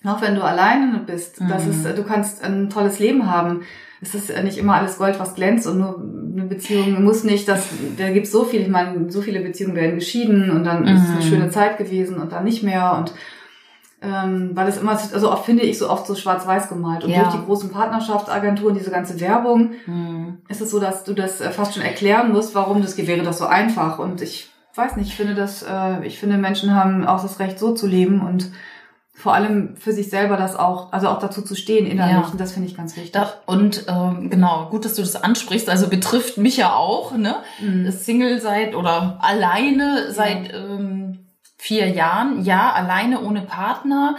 auch wenn du alleine bist, Mhm. dass es, du kannst ein tolles Leben haben. Es ist nicht immer alles Gold, was glänzt und nur eine Beziehung muss nicht, dass da gibt so viel, ich meine, so viele Beziehungen werden geschieden und dann ist es eine Mhm. schöne Zeit gewesen und dann nicht mehr und ähm, weil es immer, also oft finde ich so oft so schwarz-weiß gemalt und Ja. durch die großen Partnerschaftsagenturen, diese ganze Werbung, Mhm. ist es so, dass du das äh, fast schon erklären musst, warum das wäre das so einfach. Und ich weiß nicht, ich finde das, äh, ich finde Menschen haben auch das Recht, so zu leben und vor allem für sich selber das auch, also auch dazu zu stehen innerlich. Ja. Und das finde ich ganz wichtig. Und ähm, genau, gut, dass du das ansprichst. Also betrifft mich ja auch, ne? Mhm. Single seit oder alleine seit ähm, vier Jahren. Ja, alleine ohne Partner,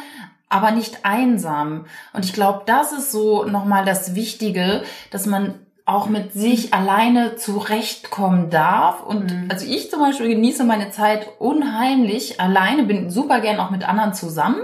aber nicht einsam. Und ich glaube, das ist so nochmal das Wichtige, dass man auch mit sich alleine zurechtkommen darf. Und Mhm. also ich zum Beispiel genieße meine Zeit unheimlich alleine, bin super gern auch mit anderen zusammen.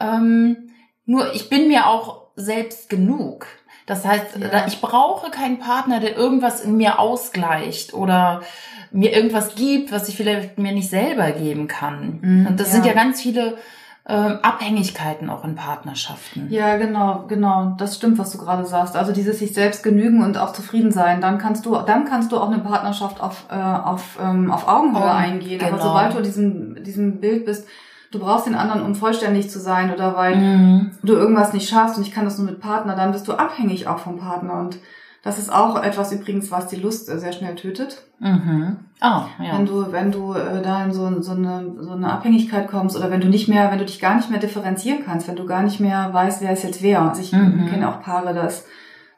Ähm, nur ich bin mir auch selbst genug. Das heißt, Ja. ich brauche keinen Partner, der irgendwas in mir ausgleicht oder mir irgendwas gibt, was ich vielleicht mir nicht selber geben kann. Mhm, Und das ja. sind ja ganz viele ähm, Abhängigkeiten auch in Partnerschaften. Ja, genau, genau. Das stimmt, was du gerade sagst. Also dieses sich selbst genügen und auch zufrieden sein. Dann kannst du, dann kannst du auch eine Partnerschaft auf, äh, auf, ähm, auf Augenhöhe Oh, eingehen. Aber genau. sobald du diesem, diesem Bild bist, du brauchst den anderen, um vollständig zu sein oder weil Mhm. du irgendwas nicht schaffst und ich kann das nur mit Partner, dann bist du abhängig auch vom Partner. Und das ist auch etwas übrigens, was die Lust äh, sehr schnell tötet. Mhm. Ah, ja. Wenn du, wenn du äh, da in so, so, eine, so eine Abhängigkeit kommst oder wenn du nicht mehr, wenn du dich gar nicht mehr differenzieren kannst, wenn du gar nicht mehr weißt, wer ist jetzt wer. Also ich Mhm. kenne auch Paare, das,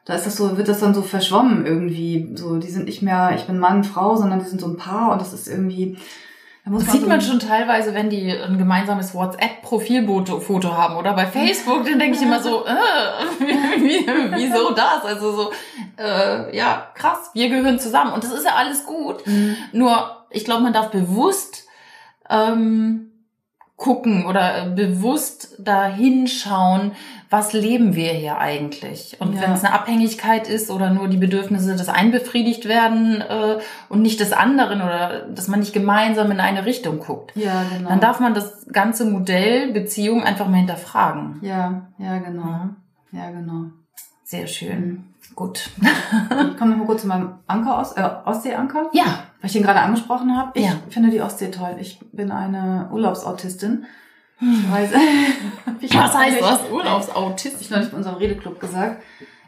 Da ist das so, wird das dann so verschwommen irgendwie. So, die sind nicht mehr, ich bin Mann, Frau, sondern die sind so ein Paar und das ist irgendwie, das sieht so man schon teilweise, wenn die ein gemeinsames WhatsApp-Profilfoto haben oder bei Facebook, dann denke ich immer so, äh, wie, wieso das? Also so, äh, ja, krass, wir gehören zusammen und das ist ja alles gut. Mhm. Nur, ich glaube, man darf bewusst ähm, gucken oder äh, bewusst da hinschauen, was leben wir hier eigentlich? Und ja. wenn es eine Abhängigkeit ist oder nur die Bedürfnisse des einen befriedigt werden äh, und nicht des anderen oder dass man nicht gemeinsam in eine Richtung guckt, ja, genau. dann darf man das ganze Modell Beziehung einfach mal hinterfragen. Ja, ja, genau. Ja, genau. Sehr schön. Mhm. Gut. ich komme noch mal kurz zu meinem Anker aus, äh, Ostseeanker. Ja. Weil ich den gerade angesprochen habe. Ich ja. finde die Ostsee toll. Ich bin eine Urlaubsautistin. Ich weiß, ich Was heißt das? Urlaubsautist? Ich neulich bei unserem Redeclub gesagt.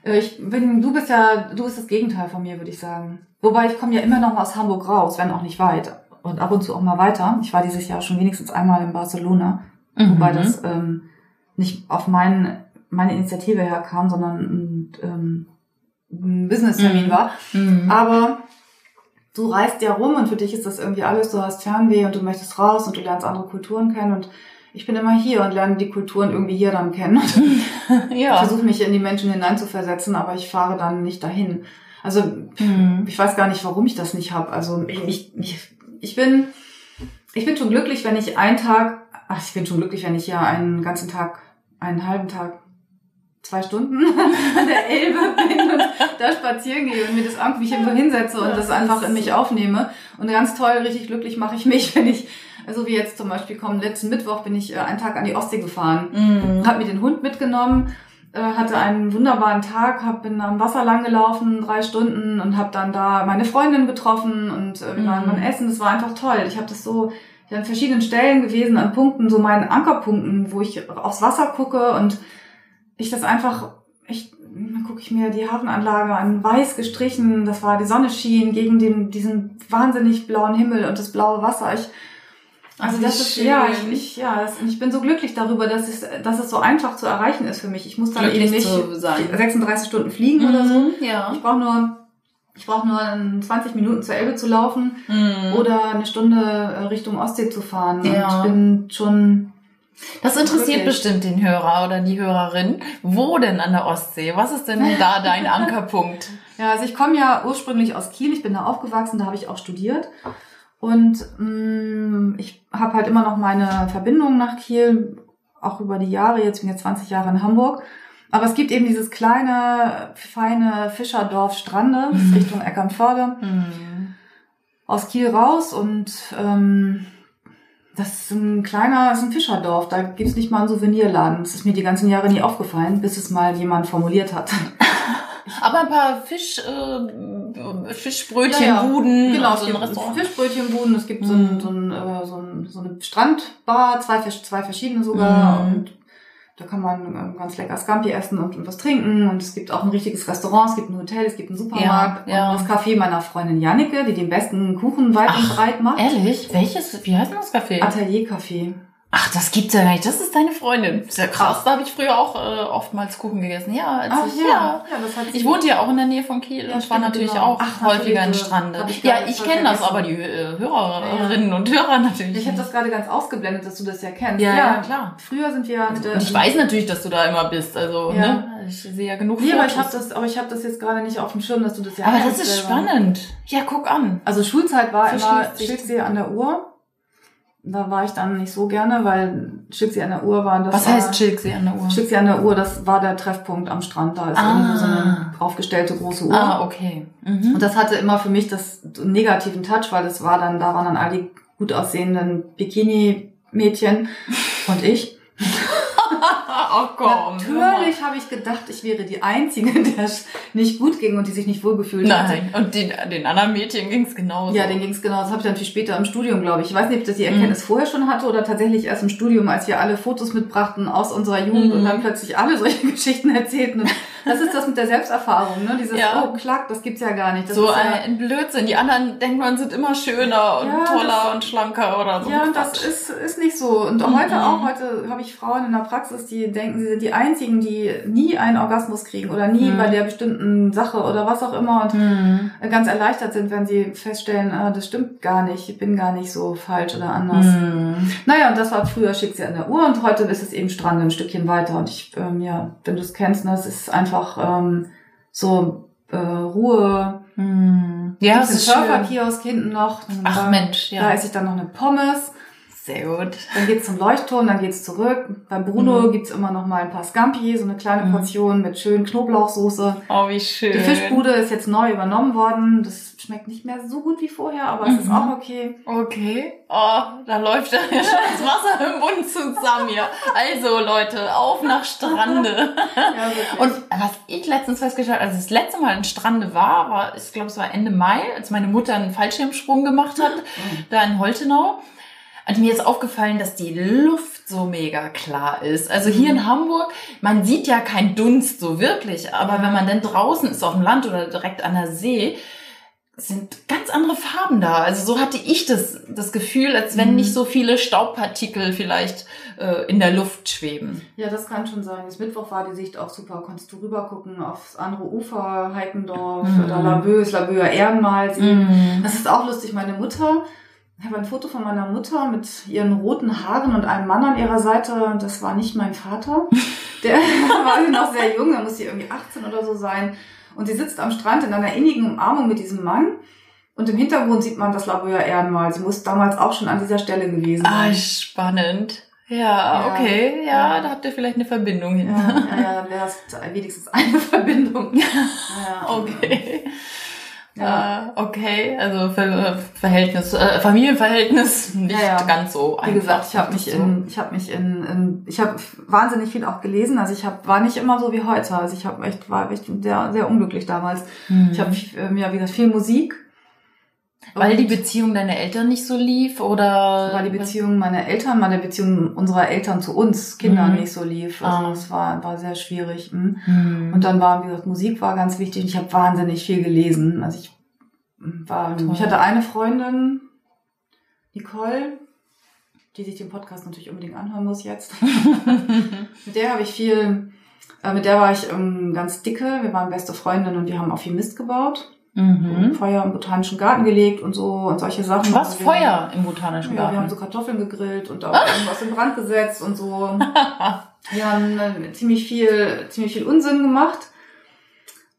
Äh, ich bin, du bist ja, du bist das Gegenteil von mir, würde ich sagen. Wobei ich komme ja immer noch mal aus Hamburg raus, wenn auch nicht weit. Und ab und zu auch mal weiter. Ich war dieses Jahr schon wenigstens einmal in Barcelona. Mhm. Wobei das ähm, nicht auf mein, meine Initiative herkam, sondern ein, ähm, ein Business-Termin mhm. war. Mhm. Aber du reist ja rum und für dich ist das irgendwie alles, du hast Fernweh und du möchtest raus und du lernst andere Kulturen kennen und ich bin immer hier und lerne die Kulturen irgendwie hier dann kennen. ja. Ich versuche mich in die Menschen hineinzuversetzen, aber ich fahre dann nicht dahin. Also mhm. ich weiß gar nicht, warum ich das nicht habe. Also ich, ich, ich bin ich bin schon glücklich, wenn ich einen Tag, ach, ich bin schon glücklich, wenn ich hier einen ganzen Tag, einen halben Tag, zwei Stunden an der Elbe bin und da spazieren gehe und mir das irgendwie irgendwo hinsetze und das einfach in mich aufnehme. Und ganz toll, richtig glücklich mache ich mich, wenn ich so wie jetzt zum Beispiel kommen, letzten Mittwoch bin ich äh, einen Tag an die Ostsee gefahren, mhm. habe mir den Hund mitgenommen, äh, hatte einen wunderbaren Tag, hab, bin am Wasser lang gelaufen, drei Stunden und habe dann da meine Freundin getroffen und äh, wir waren mhm. beim Essen. Das war einfach toll. Ich habe das so ich an verschiedenen Stellen gewesen, an Punkten, so meinen Ankerpunkten, wo ich aufs Wasser gucke und ich das einfach, ich dann gucke ich mir die Hafenanlage an, weiß gestrichen, das war die Sonne schien gegen den, diesen wahnsinnig blauen Himmel und das blaue Wasser. Ich also das ist, schön. ja, ich, ich, ja, das, ich bin so glücklich darüber, dass es, dass es so einfach zu erreichen ist für mich. Ich muss dann glücklich eben nicht 36 Stunden fliegen mhm, oder so. Mhm, ja. Ich brauche nur, ich brauche nur 20 Minuten zur Elbe zu laufen mhm. oder eine Stunde äh, Richtung Ostsee zu fahren. Ja. Und ich bin schon, das interessiert Wirklich? bestimmt den Hörer oder die Hörerin. Wo denn an der Ostsee? Was ist denn da dein Ankerpunkt? Ja, also ich komme ja ursprünglich aus Kiel. Ich bin da aufgewachsen, da habe ich auch studiert. Und mh, mm, ich habe halt immer noch meine Verbindung nach Kiel, auch über die Jahre, jetzt bin ich jetzt 20 Jahre in Hamburg. Aber es gibt eben dieses kleine, feine Fischerdorf Strande, mhm. Richtung Eckernförde, mhm. aus Kiel raus und ähm, das ist ein kleiner, das ist ein Fischerdorf, da gibt's nicht mal einen Souvenirladen. Das ist mir die ganzen Jahre nie aufgefallen, bis es mal jemand formuliert hat. Aber ein paar Fisch, äh, Fischbrötchenbuden. Ja, ja. Genau, so ein Restaurant. Fischbrötchenbuden. Es gibt so, ein, mhm. so, ein, äh, so, ein, so eine Strandbar, zwei, zwei verschiedene sogar. Mhm. Und da kann man ähm, ganz lecker Scampi essen und, und, was trinken. Und es gibt auch ein richtiges Restaurant, es gibt ein Hotel, es gibt einen Supermarkt. Ja, ja. Und das Café meiner Freundin Jannike, die den besten Kuchen weit Ach, und breit macht. Ehrlich? Welches? Wie heißt denn das Café? Atelier Café. Ach, das gibt's ja nicht. Das ist deine Freundin. Ist ja krass. Da habe ich früher auch äh, oftmals Kuchen gegessen. Ja, als Ach, ich, ja. ja. ja das hat ich wohnte ja auch in der Nähe von Kiel ja, und war natürlich genau. auch Ach, häufiger in Strande. Ich ja, ich kenne das, aber die äh, Hörerinnen und Hörer natürlich. Ich habe das gerade ganz ausgeblendet, dass du das ja kennst. Ja, ja, klar. Früher sind wir mit der, Und ich weiß natürlich, dass du da immer bist. Also, ja. ne? Ich sehe ja genug Nee, aber ich habe das, aber ich habe das jetzt gerade nicht auf dem Schirm, dass du das ja Aber das ist selber. spannend. Ja, guck an. Also Schulzeit war immer Schildsee an der Uhr da war ich dann nicht so gerne, weil Schilksee an der Uhr war. Das Was war, heißt Schilksee an der Uhr? Schilksee an der Uhr, das war der Treffpunkt am Strand. Da ist ah. irgendwo so eine draufgestellte große Uhr. Ah, okay. Mhm. Und das hatte immer für mich das negativen Touch, weil das war dann, da waren dann all die gut aussehenden Bikini-Mädchen und ich. oh komm. Natürlich habe ich gedacht, ich wäre die Einzige, der es nicht gut ging und die sich nicht wohlgefühlt Nein. hat. Nein, und den, den anderen Mädchen ging es genauso. Ja, denen ging es genauso. Das habe ich dann viel später im Studium, glaube ich. Ich weiß nicht, ob das die Erkenntnis mhm. vorher schon hatte oder tatsächlich erst im Studium, als wir alle Fotos mitbrachten aus unserer Jugend mhm. und dann plötzlich alle solche Geschichten erzählten. Und Das ist das mit der Selbsterfahrung, ne? Dieses, ja. oh, klack, das gibt's ja gar nicht. Das so ja, ein Blödsinn. Die anderen denken, man sind immer schöner und ja, toller das, und schlanker oder so. Ja, und das ist, ist nicht so. Und mhm. heute auch, heute habe ich Frauen in der Praxis, die denken, sie sind die einzigen, die nie einen Orgasmus kriegen oder nie mhm. bei der bestimmten Sache oder was auch immer und mhm. ganz erleichtert sind, wenn sie feststellen, ah, das stimmt gar nicht, ich bin gar nicht so falsch oder anders. Mhm. Naja, und das war früher Schicksal an der Uhr und heute ist es eben Strand ein Stückchen weiter. Und ich, ähm, ja, wenn du es kennst, ne, es ist einfach ähm, so äh, Ruhe. Hm. Ja, es ist Surferkiosk hinten noch. Ach da, Mensch, ja. Da esse ich dann noch eine Pommes. Sehr gut. Dann geht's zum Leuchtturm, dann geht's zurück. Bei Bruno mhm. gibt's immer noch mal ein paar Scampi, so eine kleine mhm. Portion mit schön Knoblauchsoße. Oh, wie schön. Die Fischbude ist jetzt neu übernommen worden. Das schmeckt nicht mehr so gut wie vorher, aber es ist mhm. auch okay. Okay. Oh, da läuft ja schon das Wasser im Mund zusammen hier. Also Leute, auf nach Strande. Ja, Und was ich letztens festgestellt habe, als das letzte Mal in Strande war, war, ich glaube, es war Ende Mai, als meine Mutter einen Fallschirmsprung gemacht hat, mhm. da in Holtenau. Und mir ist aufgefallen, dass die Luft so mega klar ist. Also hier in mhm. Hamburg, man sieht ja keinen Dunst so wirklich, aber wenn man dann draußen ist auf dem Land oder direkt an der See, sind ganz andere Farben da. Also so hatte ich das, das Gefühl, als wenn mhm. nicht so viele Staubpartikel vielleicht äh, in der Luft schweben. Ja, das kann schon sein. Bis Mittwoch war die Sicht auch super. Konntest du rüber gucken aufs andere Ufer, Heikendorf mhm. oder Laboeus, Laboer Ehrenmals. Mhm. Das ist auch lustig. Meine Mutter ich habe ein Foto von meiner Mutter mit ihren roten Haaren und einem Mann an ihrer Seite. Das war nicht mein Vater. Der war noch sehr jung, da muss sie irgendwie 18 oder so sein. Und sie sitzt am Strand in einer innigen Umarmung mit diesem Mann. Und im Hintergrund sieht man das Labour Ehrenmal. Sie muss damals auch schon an dieser Stelle gewesen sein. Ah, spannend. Ja, ja, okay, ja, ja, da habt ihr vielleicht eine Verbindung hin. Ja, ja, ja dann wäre das wenigstens eine Verbindung. Ja, okay. Ja. Äh, okay, also Ver Verhältnis, äh, Familienverhältnis nicht ja, ja. ganz so einfach. Wie gesagt, ich habe mich so. in, ich habe mich in, in ich habe wahnsinnig viel auch gelesen. Also ich habe war nicht immer so wie heute. Also ich habe echt war echt sehr sehr unglücklich damals. Mhm. Ich habe äh, mir wie gesagt viel Musik. Weil die Beziehung deiner Eltern nicht so lief oder? Weil die Beziehung meiner Eltern, meine Beziehung unserer Eltern zu uns Kindern mhm. nicht so lief. Also ah. es war, war sehr schwierig. Hm. Mhm. Und dann war, wie gesagt, Musik war ganz wichtig. Ich habe wahnsinnig viel gelesen. Also ich war, Toll. ich hatte eine Freundin, Nicole, die sich den Podcast natürlich unbedingt anhören muss jetzt. mit der habe ich viel, äh, mit der war ich ähm, ganz dicke. Wir waren beste Freundinnen und wir haben auch viel Mist gebaut. Mhm. Feuer im Botanischen Garten gelegt und so und solche Sachen. Was? Also Feuer haben, im Botanischen Garten? Ja, wir haben so Kartoffeln gegrillt und auch irgendwas in Brand gesetzt und so. wir haben äh, ziemlich viel, ziemlich viel Unsinn gemacht.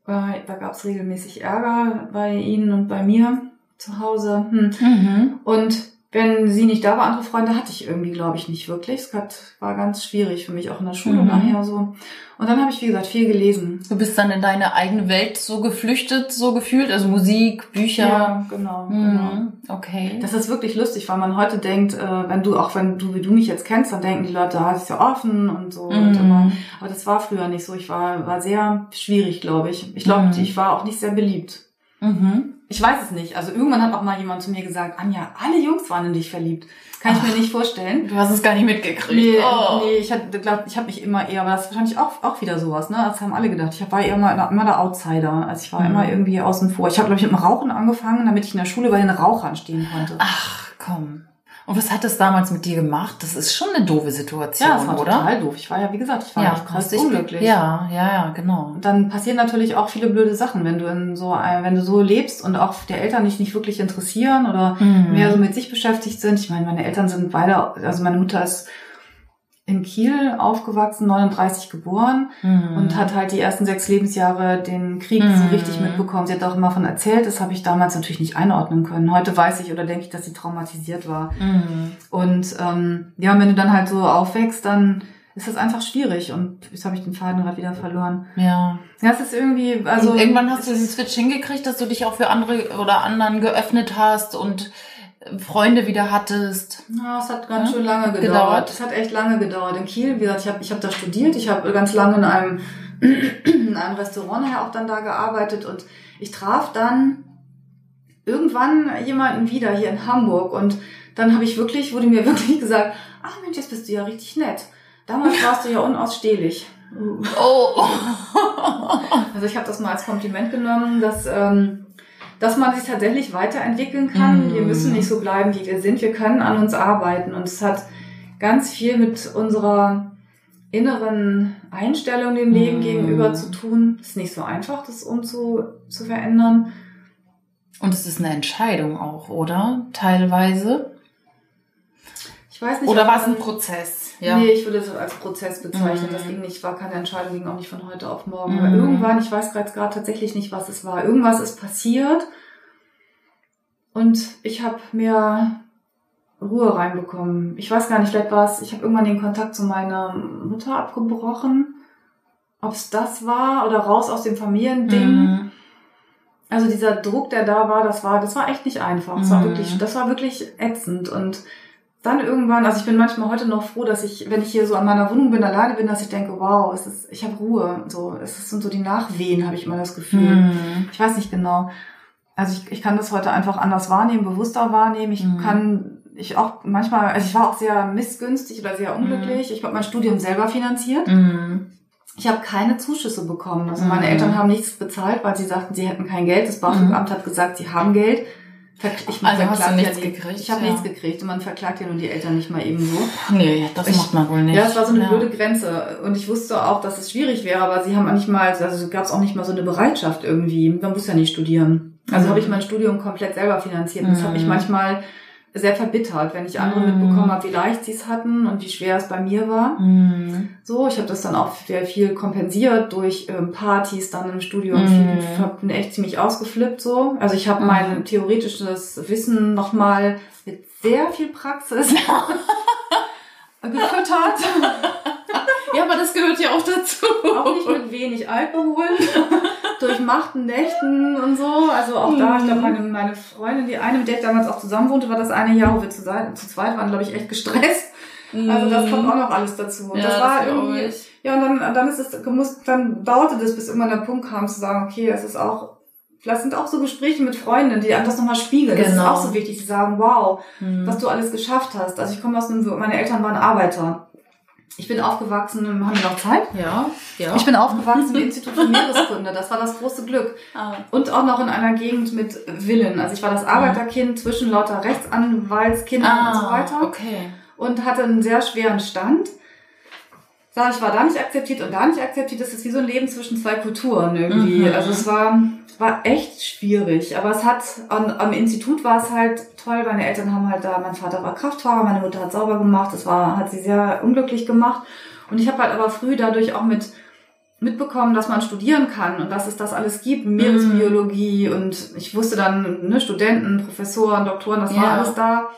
Äh, da gab es regelmäßig Ärger bei ihnen und bei mir zu Hause. Hm. Mhm. Und wenn sie nicht da war, andere Freunde hatte ich irgendwie, glaube ich, nicht wirklich. Es war ganz schwierig für mich, auch in der Schule mhm. nachher so. Und dann habe ich, wie gesagt, viel gelesen. Du bist dann in deine eigene Welt so geflüchtet, so gefühlt, also Musik, Bücher. Ja, genau. Mhm. genau. Okay. Das ist wirklich lustig, weil man heute denkt, äh, wenn du, auch wenn du, wie du mich jetzt kennst, dann denken die Leute, ah, ist ja offen und so. Mhm. Und immer. Aber das war früher nicht so. Ich war, war sehr schwierig, glaube ich. Ich glaube, mhm. ich war auch nicht sehr beliebt. Mhm. Ich weiß es nicht. Also irgendwann hat auch mal jemand zu mir gesagt, Anja, alle Jungs waren in dich verliebt. Kann Ach, ich mir nicht vorstellen. Du hast es gar nicht mitgekriegt. Nee, oh. nee ich glaube, ich habe mich immer eher, aber das ist wahrscheinlich auch, auch wieder sowas, ne? Das haben alle gedacht. Ich war immer, immer der Outsider. Also ich war mhm. immer irgendwie außen vor. Ich habe, glaube ich, mit dem Rauchen angefangen, damit ich in der Schule bei den Rauchern stehen konnte. Ach, komm. Und was hat das damals mit dir gemacht? Das ist schon eine doofe Situation, ja, das war oder? total doof. Ich war ja, wie gesagt, ich war ja, krass unglücklich. Ja, ja, ja, genau. Und dann passieren natürlich auch viele blöde Sachen, wenn du in so, wenn du so lebst und auch die Eltern dich nicht wirklich interessieren oder mhm. mehr so mit sich beschäftigt sind. Ich meine, meine Eltern sind beide, also meine Mutter ist in Kiel aufgewachsen, 39 geboren mhm. und hat halt die ersten sechs Lebensjahre den Krieg mhm. so richtig mitbekommen. Sie hat auch immer von erzählt, das habe ich damals natürlich nicht einordnen können. Heute weiß ich oder denke ich, dass sie traumatisiert war. Mhm. Und ähm, ja, wenn du dann halt so aufwächst, dann ist das einfach schwierig und jetzt habe ich den Faden gerade wieder verloren. Ja. Ja, es ist irgendwie, also. Und irgendwann hast du diesen Switch hingekriegt, dass du dich auch für andere oder anderen geöffnet hast und Freunde wieder hattest? Ja, es hat ganz ja? schön lange gedauert. Es hat echt lange gedauert. In Kiel, wie gesagt, ich habe ich hab da studiert. Ich habe ganz lange in einem, in einem Restaurant auch dann da gearbeitet und ich traf dann irgendwann jemanden wieder hier in Hamburg und dann habe ich wirklich, wurde mir wirklich gesagt, ach Mensch, jetzt bist du ja richtig nett. Damals warst du ja unausstehlich. Oh. also ich habe das mal als Kompliment genommen, dass, ähm, dass man sich tatsächlich weiterentwickeln kann. Mm. Wir müssen nicht so bleiben, wie wir sind. Wir können an uns arbeiten. Und es hat ganz viel mit unserer inneren Einstellung dem Leben mm. gegenüber zu tun. Es ist nicht so einfach, das umzu zu verändern. Und es ist eine Entscheidung auch, oder? Teilweise. Ich weiß nicht. Oder war es ein Prozess? Ja. Nee, ich würde es als Prozess bezeichnen. Mhm. Das ging nicht, war keine Entscheidung, ging auch nicht von heute auf morgen. Mhm. Aber irgendwann, ich weiß gerade tatsächlich nicht, was es war. Irgendwas ist passiert. Und ich habe mir Ruhe reinbekommen. Ich weiß gar nicht, vielleicht war es, ich habe irgendwann den Kontakt zu meiner Mutter abgebrochen. Ob es das war oder raus aus dem Familiending. Mhm. Also dieser Druck, der da war, das war, das war echt nicht einfach. Das war mhm. wirklich, das war wirklich ätzend. Und dann irgendwann, also ich bin manchmal heute noch froh, dass ich, wenn ich hier so an meiner Wohnung bin, alleine bin, dass ich denke, wow, es ist, ich habe Ruhe. So, es sind so die Nachwehen, habe ich immer das Gefühl. Mhm. Ich weiß nicht genau. Also ich, ich kann das heute einfach anders wahrnehmen, bewusster wahrnehmen. Ich mhm. kann, ich auch manchmal, also ich war auch sehr missgünstig oder sehr unglücklich. Mhm. Ich habe mein Studium selber finanziert. Mhm. Ich habe keine Zuschüsse bekommen. Also meine mhm. Eltern haben nichts bezahlt, weil sie sagten, sie hätten kein Geld. Das BAföG-Amt hat gesagt, sie haben Geld ich also hast du nichts ja gekriegt? Ich habe ja. nichts gekriegt und man verklagt ja nun die Eltern nicht mal eben so. Nee, das ich, macht man wohl nicht. Ja, das war so eine ja. blöde Grenze. Und ich wusste auch, dass es schwierig wäre, aber sie haben nicht mal, also gab es auch nicht mal so eine Bereitschaft irgendwie. Man muss ja nicht studieren. Also mhm. habe ich mein Studium komplett selber finanziert. Das hat mich mhm. manchmal sehr verbittert, wenn ich andere mm. mitbekommen habe, wie leicht sie es hatten und wie schwer es bei mir war. Mm. So, ich habe das dann auch sehr viel kompensiert durch ähm, Partys dann im Studium. Mm. Ich bin echt ziemlich ausgeflippt so. Also ich habe mm. mein theoretisches Wissen nochmal mit sehr viel Praxis gefüttert. ja, aber das gehört ja auch dazu. Auch nicht mit wenig Alkohol, durchmachten Nächten und so. Also auch da, ich glaube, meine, meine Freundin, die eine, mit der ich damals auch zusammen wohnte, war das eine Jahr, wo wir zu, zu zweit waren, glaube ich, echt gestresst. Also das kommt auch noch alles dazu. Und ja, das war das irgendwie. Ich. Ja, und dann, dann ist es, muss, dann dauerte das, bis immer der Punkt kam, zu sagen, okay, es ist auch Vielleicht sind auch so Gespräche mit Freunden, die einem das nochmal spiegeln. Genau. Das ist genau. auch so wichtig, zu sagen, wow, mhm. was du alles geschafft hast. Also ich komme aus einem, meine Eltern waren Arbeiter. Ich bin aufgewachsen, haben wir noch Zeit? Ja, ja. Ich bin aufgewachsen im Institut für Meereskunde. Das war das große Glück. Ah. Und auch noch in einer Gegend mit Villen. Also ich war das Arbeiterkind zwischen lauter Rechtsanwaltskindern ah, und so weiter. Okay. Und hatte einen sehr schweren Stand. Ich war da nicht akzeptiert und da nicht akzeptiert. Das ist wie so ein Leben zwischen zwei Kulturen irgendwie. Mhm. Also es war, war echt schwierig. Aber es hat, am, am Institut war es halt toll. Meine Eltern haben halt da, mein Vater war Kraftfahrer, meine Mutter hat sauber gemacht. Das war, hat sie sehr unglücklich gemacht. Und ich habe halt aber früh dadurch auch mit mitbekommen, dass man studieren kann und dass es das alles gibt, Meeresbiologie mhm. und ich wusste dann, ne, Studenten, Professoren, Doktoren, das ja. war alles da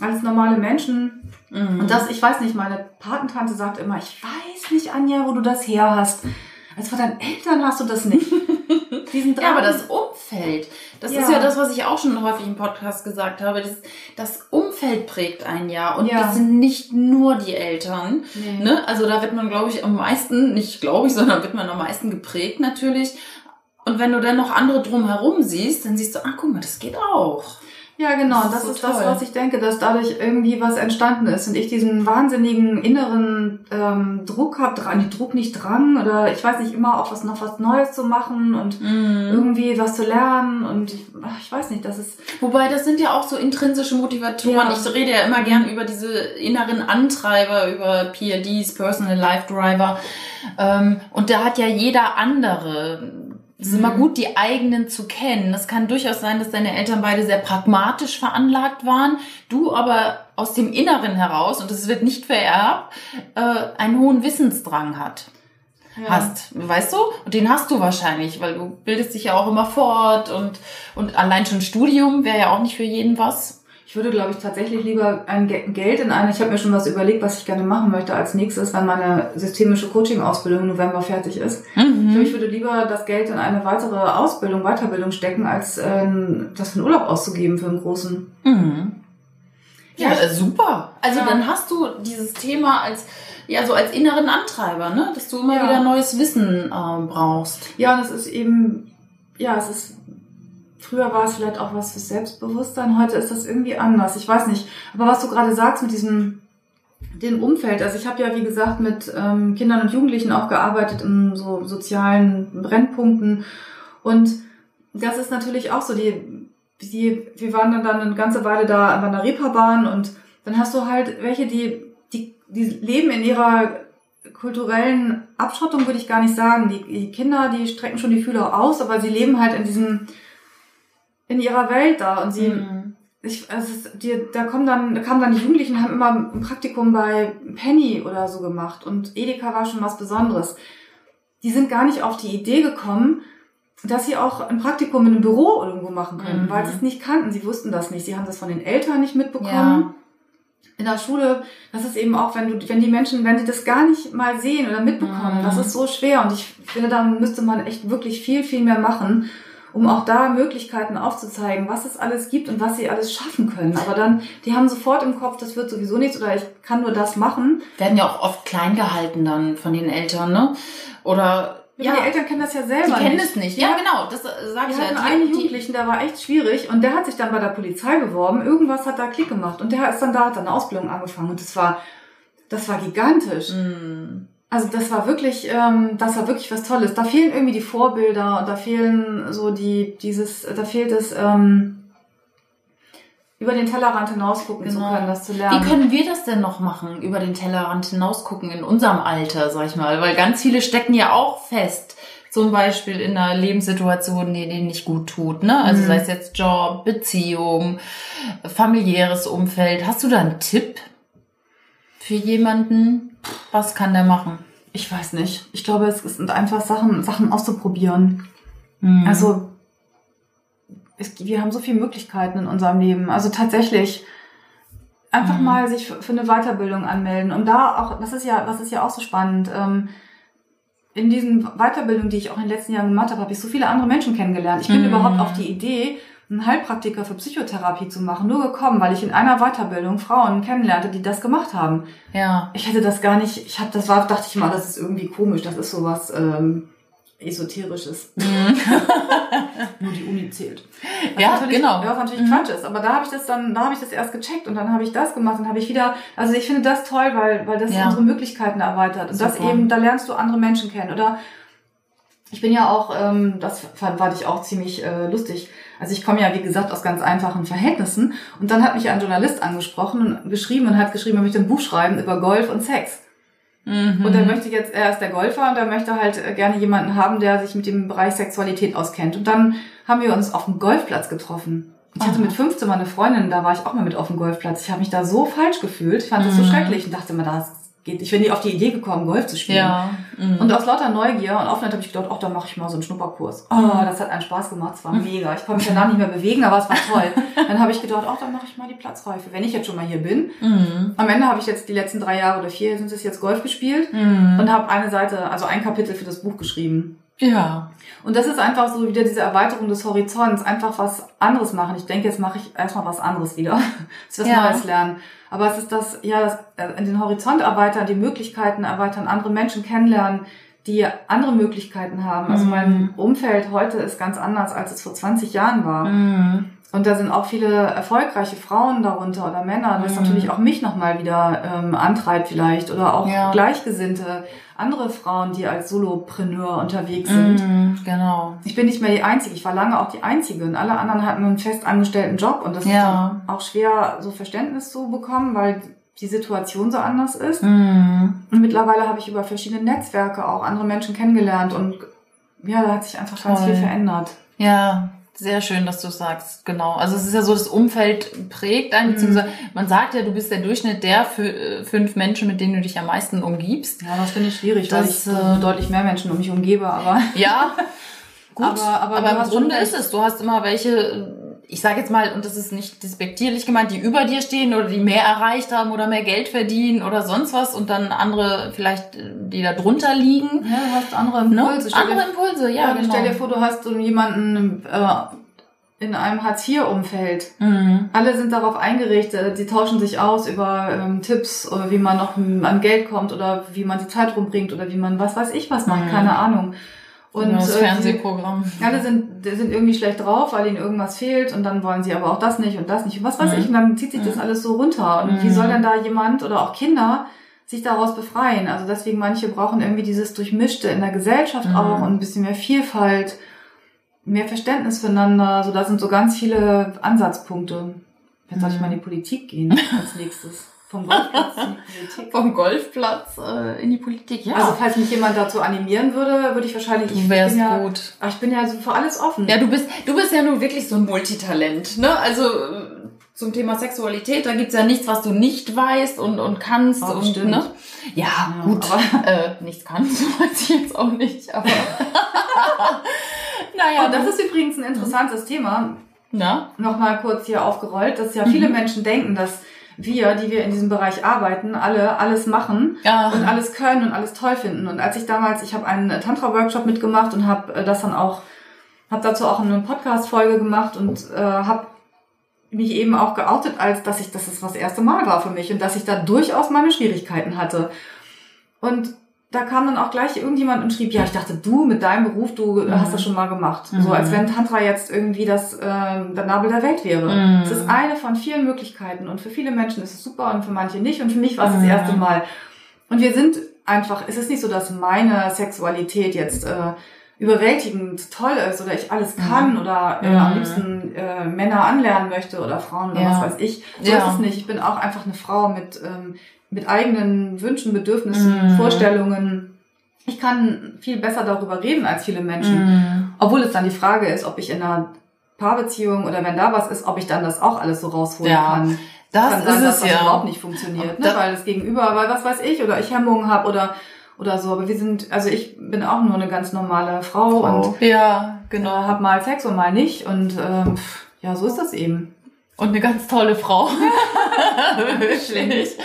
alles normale Menschen. Mhm. Und das, ich weiß nicht, meine Patentante sagt immer, ich weiß nicht, Anja, wo du das her hast. Also von deinen Eltern hast du das nicht. Diesen ja, aber das Umfeld, das ja. ist ja das, was ich auch schon häufig im Podcast gesagt habe. Das, das Umfeld prägt ein Jahr und ja. das sind nicht nur die Eltern. Nee. Ne? Also da wird man, glaube ich, am meisten, nicht glaube ich, sondern wird man am meisten geprägt natürlich. Und wenn du dann noch andere drumherum siehst, dann siehst du, ah, guck mal, das geht auch. Ja, genau. Das, das ist, so das, was ich denke, dass dadurch irgendwie was entstanden ist und ich diesen wahnsinnigen inneren ähm, Druck habe, dran, Druck nicht Drang oder ich weiß nicht immer auch was noch was Neues zu machen und mm. irgendwie was zu lernen und ich, ich, weiß nicht, das ist. Wobei das sind ja auch so intrinsische Motivatoren. Ja. Ich rede ja immer gern über diese inneren Antreiber, über PLDs, Personal Life Driver. Ähm, und da hat ja jeder andere es ist immer mhm. gut, die eigenen zu kennen. Es kann durchaus sein, dass deine Eltern beide sehr pragmatisch veranlagt waren, du aber aus dem Inneren heraus, und es wird nicht vererbt, äh, einen hohen Wissensdrang hat. Ja. hast, weißt du? Und den hast du wahrscheinlich, weil du bildest dich ja auch immer fort und, und allein schon Studium wäre ja auch nicht für jeden was. Ich würde, glaube ich, tatsächlich lieber ein Geld in eine, ich habe mir schon was überlegt, was ich gerne machen möchte als nächstes, wenn meine systemische Coaching-Ausbildung im November fertig ist. Mhm. Ich würde lieber das Geld in eine weitere Ausbildung, Weiterbildung stecken, als äh, das für einen Urlaub auszugeben für einen großen. Mhm. Ja, ja super. Also ja. dann hast du dieses Thema als ja so als inneren Antreiber, ne, dass du immer ja. wieder neues Wissen äh, brauchst. Ja, es ist eben ja, es ist Früher war es vielleicht auch was für Selbstbewusstsein, heute ist das irgendwie anders. Ich weiß nicht. Aber was du gerade sagst mit diesem dem Umfeld. Also ich habe ja, wie gesagt, mit ähm, Kindern und Jugendlichen auch gearbeitet in so sozialen Brennpunkten. Und das ist natürlich auch so, die, die, wir waren dann, dann eine ganze Weile da an der Reeperbahn und dann hast du halt welche, die, die, die leben in ihrer kulturellen Abschottung, würde ich gar nicht sagen. Die, die Kinder, die strecken schon die Fühler aus, aber sie leben halt in diesem, in ihrer Welt da und sie, mhm ich, also es, die, da kommen dann, da kamen dann die Jugendlichen, haben immer ein Praktikum bei Penny oder so gemacht und Edeka war schon was Besonderes. Die sind gar nicht auf die Idee gekommen, dass sie auch ein Praktikum in einem Büro irgendwo machen können, mhm. weil sie es nicht kannten. Sie wussten das nicht. Sie haben das von den Eltern nicht mitbekommen. Ja. In der Schule, das ist eben auch, wenn du, wenn die Menschen, wenn sie das gar nicht mal sehen oder mitbekommen, mhm. das ist so schwer. Und ich finde, da müsste man echt wirklich viel, viel mehr machen um auch da Möglichkeiten aufzuzeigen, was es alles gibt und was sie alles schaffen können. Aber dann, die haben sofort im Kopf, das wird sowieso nichts oder ich kann nur das machen. Werden ja auch oft klein gehalten dann von den Eltern, ne? Oder ja, ja, die Eltern kennen das ja selber. Die kennen es nicht. Ja, ja, genau. Das äh, sage ich ja. einen Jugendlichen, der war echt schwierig und der hat sich dann bei der Polizei beworben. Irgendwas hat da Klick gemacht und der ist dann da, hat dann eine Ausbildung angefangen und das war, das war gigantisch. Mm. Also das war wirklich, ähm, das war wirklich was Tolles. Da fehlen irgendwie die Vorbilder und da fehlen so die, dieses, da fehlt es, ähm, über den Tellerrand hinausgucken genau. zu können, das zu lernen. Wie können wir das denn noch machen, über den Tellerrand hinausgucken in unserem Alter, sag ich mal? Weil ganz viele stecken ja auch fest, zum Beispiel in einer Lebenssituation, die denen nicht gut tut, ne? Also mhm. sei es jetzt Job, Beziehung, familiäres Umfeld. Hast du da einen Tipp für jemanden? Was kann der machen? Ich weiß nicht. Ich glaube, es sind einfach Sachen, Sachen auszuprobieren. Mhm. Also, es, wir haben so viele Möglichkeiten in unserem Leben. Also tatsächlich einfach mhm. mal sich für eine Weiterbildung anmelden. Und da auch, das ist ja, das ist ja auch so spannend. Ähm, in diesen Weiterbildungen, die ich auch in den letzten Jahren gemacht habe, habe ich so viele andere Menschen kennengelernt. Ich bin mhm. überhaupt auf die Idee, einen Heilpraktiker für Psychotherapie zu machen, nur gekommen, weil ich in einer Weiterbildung Frauen kennenlernte, die das gemacht haben. Ja. Ich hätte das gar nicht, ich habe das war, dachte ich mal, das ist irgendwie komisch, das ist sowas ähm, esoterisches. Mhm. nur die Uni zählt. Was ja, genau. Was natürlich mhm. Quatsch ist, aber da habe ich das dann, da habe ich das erst gecheckt und dann habe ich das gemacht und habe ich wieder, also ich finde das toll, weil weil das ja. unsere Möglichkeiten erweitert und Super. das eben, da lernst du andere Menschen kennen oder ich bin ja auch, ähm, das fand, fand ich auch ziemlich äh, lustig. Also ich komme ja, wie gesagt, aus ganz einfachen Verhältnissen. Und dann hat mich ein Journalist angesprochen und geschrieben und hat geschrieben, er möchte ein Buch schreiben über Golf und Sex. Mhm. Und er möchte jetzt, er ist der Golfer und er möchte halt äh, gerne jemanden haben, der sich mit dem Bereich Sexualität auskennt. Und dann haben wir uns auf dem Golfplatz getroffen. Ich hatte mit 15 mal eine Freundin, da war ich auch mal mit auf dem Golfplatz. Ich habe mich da so falsch gefühlt, ich fand das so mhm. schrecklich und dachte mir, da geht. Ich bin nie auf die Idee gekommen, Golf zu spielen. Ja. Mhm. Und aus lauter Neugier und Offenheit habe ich gedacht, ach, da mache ich mal so einen Schnupperkurs. Oh, das hat einen Spaß gemacht, es war mhm. mega. Ich konnte mich danach nicht mehr bewegen, aber es war toll. dann habe ich gedacht, ach, dann mache ich mal die Platzreife, wenn ich jetzt schon mal hier bin. Mhm. Am Ende habe ich jetzt die letzten drei Jahre oder vier sind es jetzt Golf gespielt mhm. und habe eine Seite, also ein Kapitel für das Buch geschrieben. Ja. Und das ist einfach so wieder diese Erweiterung des Horizonts, einfach was anderes machen. Ich denke, jetzt mache ich erstmal was anderes wieder. Das was ja. Neues lernen. Aber es ist das, ja, das, äh, in den Horizont erweitern, die Möglichkeiten erweitern, andere Menschen kennenlernen, die andere Möglichkeiten haben. Also mein mhm. Umfeld heute ist ganz anders, als es vor 20 Jahren war. Mhm. Und da sind auch viele erfolgreiche Frauen darunter oder Männer, das mhm. natürlich auch mich nochmal wieder ähm, antreibt vielleicht. Oder auch ja. Gleichgesinnte, andere Frauen, die als Solopreneur unterwegs sind. Mhm, genau. Ich bin nicht mehr die Einzige, ich war lange auch die Einzige und alle anderen hatten einen festangestellten Job und das ja. ist auch schwer, so Verständnis zu bekommen, weil die Situation so anders ist. Mhm. Und mittlerweile habe ich über verschiedene Netzwerke auch andere Menschen kennengelernt und ja, da hat sich einfach Toll. ganz viel verändert. Ja, sehr schön, dass du sagst, genau. Also es ist ja so, das Umfeld prägt einen, mhm. beziehungsweise man sagt ja, du bist der Durchschnitt der äh, fünf Menschen, mit denen du dich am meisten umgibst. Ja, das finde ich schwierig, das, weil ich äh, deutlich mehr Menschen um mich umgebe, aber. Ja, gut. aber, aber, aber im Grunde ist es, du hast immer welche, ich sage jetzt mal, und das ist nicht despektierlich gemeint, die über dir stehen oder die mehr erreicht haben oder mehr Geld verdienen oder sonst was und dann andere vielleicht, die da drunter liegen. Ja, du hast andere ne? Impulse. Ne? Andere Impulse, ja, ja genau. Stell dir vor, du hast so jemanden äh, in einem Hartz-IV-Umfeld. Mhm. Alle sind darauf eingerichtet, die tauschen sich aus über ähm, Tipps, oder wie man noch an Geld kommt oder wie man die Zeit rumbringt oder wie man was weiß ich was macht, mhm. keine Ahnung. Und ja, das äh, Fernsehprogramm. Alle sind, sind irgendwie schlecht drauf, weil ihnen irgendwas fehlt und dann wollen sie aber auch das nicht und das nicht und was weiß Mhm. ich. Und dann zieht sich das alles so runter. Und wie Mhm. soll denn da jemand oder auch Kinder sich daraus befreien? Also deswegen manche brauchen irgendwie dieses Durchmischte in der Gesellschaft Mhm. auch und ein bisschen mehr Vielfalt, mehr Verständnis füreinander. So, da sind so ganz viele Ansatzpunkte. Jetzt soll ich Mhm. mal in die Politik gehen als nächstes. Vom Golfplatz in die Politik. Vom Golfplatz äh, in die Politik, ja. Also falls mich jemand dazu animieren würde, würde ich wahrscheinlich. du ich wärst bin ja, gut. Ach, ich bin ja so für alles offen. Ja, du bist, du bist ja nun wirklich so ein Multitalent, ne? Also äh, zum Thema Sexualität, da gibt's ja nichts, was du nicht weißt und, und kannst Oh, und stimmt. ne? Ja, Ja, gut. aber- äh, nichts kannst, weiß ich jetzt auch nicht, aber naja, Und das ist übrigens ein interessantes Thema. na? Nochmal kurz hier aufgerollt, dass ja viele Mhm. Menschen denken, dass wir, die wir in diesem Bereich arbeiten, alle alles machen Ja. und alles können und alles toll finden. Und als ich damals, ich habe einen Tantra-Workshop mitgemacht und habe äh, das dann auch, habe dazu auch eine Podcast-Folge gemacht und äh, habe mich eben auch geoutet, als dass ich, dass das das erste Mal war für mich und dass ich da durchaus meine Schwierigkeiten hatte. Und da kam dann auch gleich irgendjemand und schrieb, ja, ich dachte, du mit deinem Beruf, du Mhm. hast das schon mal gemacht. Mhm. So als wenn Tantra jetzt irgendwie das ähm, der Nabel der Welt wäre. Mhm. Es ist eine von vielen Möglichkeiten und für viele Menschen ist es super und für manche nicht und für mich war es Mhm. das erste Mal. Und wir sind einfach, es ist nicht so, dass meine Sexualität jetzt äh, überwältigend toll ist oder ich alles kann oder äh, am Mhm. liebsten äh, Männer anlernen möchte oder Frauen oder Ja. was weiß ich. So Ja. ist es nicht. Ich bin auch einfach eine Frau mit, ähm, mit eigenen Wünschen, Bedürfnissen, Mhm. Vorstellungen. Ich kann viel besser darüber reden als viele Menschen. Mhm. Obwohl es dann die Frage ist, ob ich in einer Paarbeziehung oder wenn da was ist, ob ich dann das auch alles so rausholen Ja, kann. Das kann ist sein, dass es das ja. überhaupt nicht funktioniert, ne? Weil das Gegenüber, weil was weiß ich, oder ich Hemmungen habe oder oder so. Aber wir sind, also ich bin auch nur eine ganz normale Frau, und ja, äh, genau. habe mal Sex und mal nicht und ähm, ja, so ist das eben. Und eine ganz tolle Frau. Wirklich.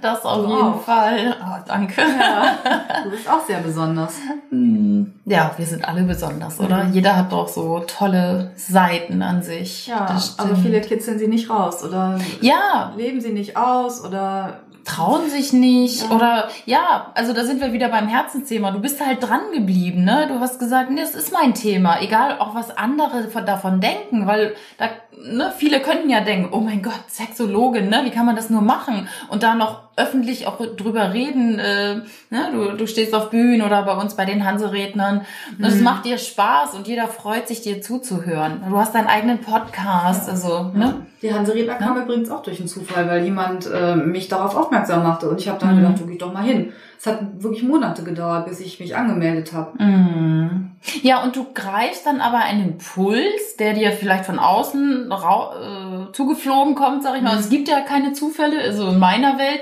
Das auf Du jeden auch. Fall. Oh, danke. Ja, du bist auch sehr besonders. Hm, Ja, wir sind alle besonders, oder? Mhm. Jeder hat doch so tolle Seiten an sich. Ja, aber viele kitzeln sie nicht raus oder Ja, leben sie nicht aus oder trauen sich nicht Ja. oder ja, also da sind wir wieder beim Herzensthema. Du bist halt dran geblieben, ne? Du hast gesagt, nee, das ist mein Thema, egal auch was andere von- davon denken, weil da ne, viele könnten ja denken, oh mein Gott, Sexologin, ne? Wie kann man das nur machen und da noch öffentlich auch drüber reden, äh, ne? du, du stehst auf Bühnen oder bei uns bei den Hanserednern und es Mhm. macht dir Spaß und jeder freut sich dir zuzuhören. Du hast deinen eigenen Podcast, also, ne? Die Hanseredner kam übrigens auch durch einen Zufall, weil jemand äh, mich darauf aufmerksam machte und ich habe dann Mhm. gedacht, du geh doch mal hin. Es hat wirklich Monate gedauert, bis ich mich angemeldet habe. Mhm. Ja, und du greifst dann aber einen Impuls, der dir vielleicht von außen rau äh, zugeflogen kommt, sag ich mal. Mhm. Es gibt ja keine Zufälle, also in meiner Welt,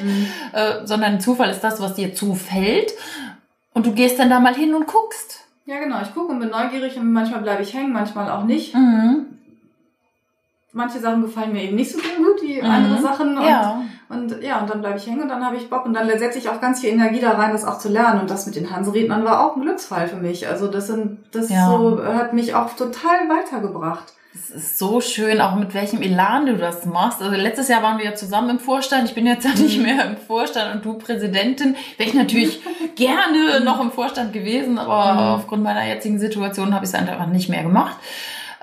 äh, sondern ein Zufall ist das, was dir zufällt. Und du gehst dann da mal hin und guckst. Ja, genau. Ich gucke und bin neugierig und manchmal bleibe ich hängen, manchmal auch nicht. Mhm. Manche Sachen gefallen mir eben nicht so gut wie Mhm. andere Sachen. Und, Ja. und ja, und dann bleibe ich hängen und dann habe ich Bock und dann setze ich auch ganz viel Energie da rein, das auch zu lernen. Und das mit den Hanserednern war auch ein Glücksfall für mich. Also das sind, das Ja. so hat mich auch total weitergebracht. Es ist so schön, auch mit welchem Elan du das machst. Also letztes Jahr waren wir ja zusammen im Vorstand. Ich bin jetzt ja nicht mehr im Vorstand und du Präsidentin. Wäre ich natürlich gerne noch im Vorstand gewesen, aber Mhm. aufgrund meiner jetzigen Situation habe ich es einfach nicht mehr gemacht.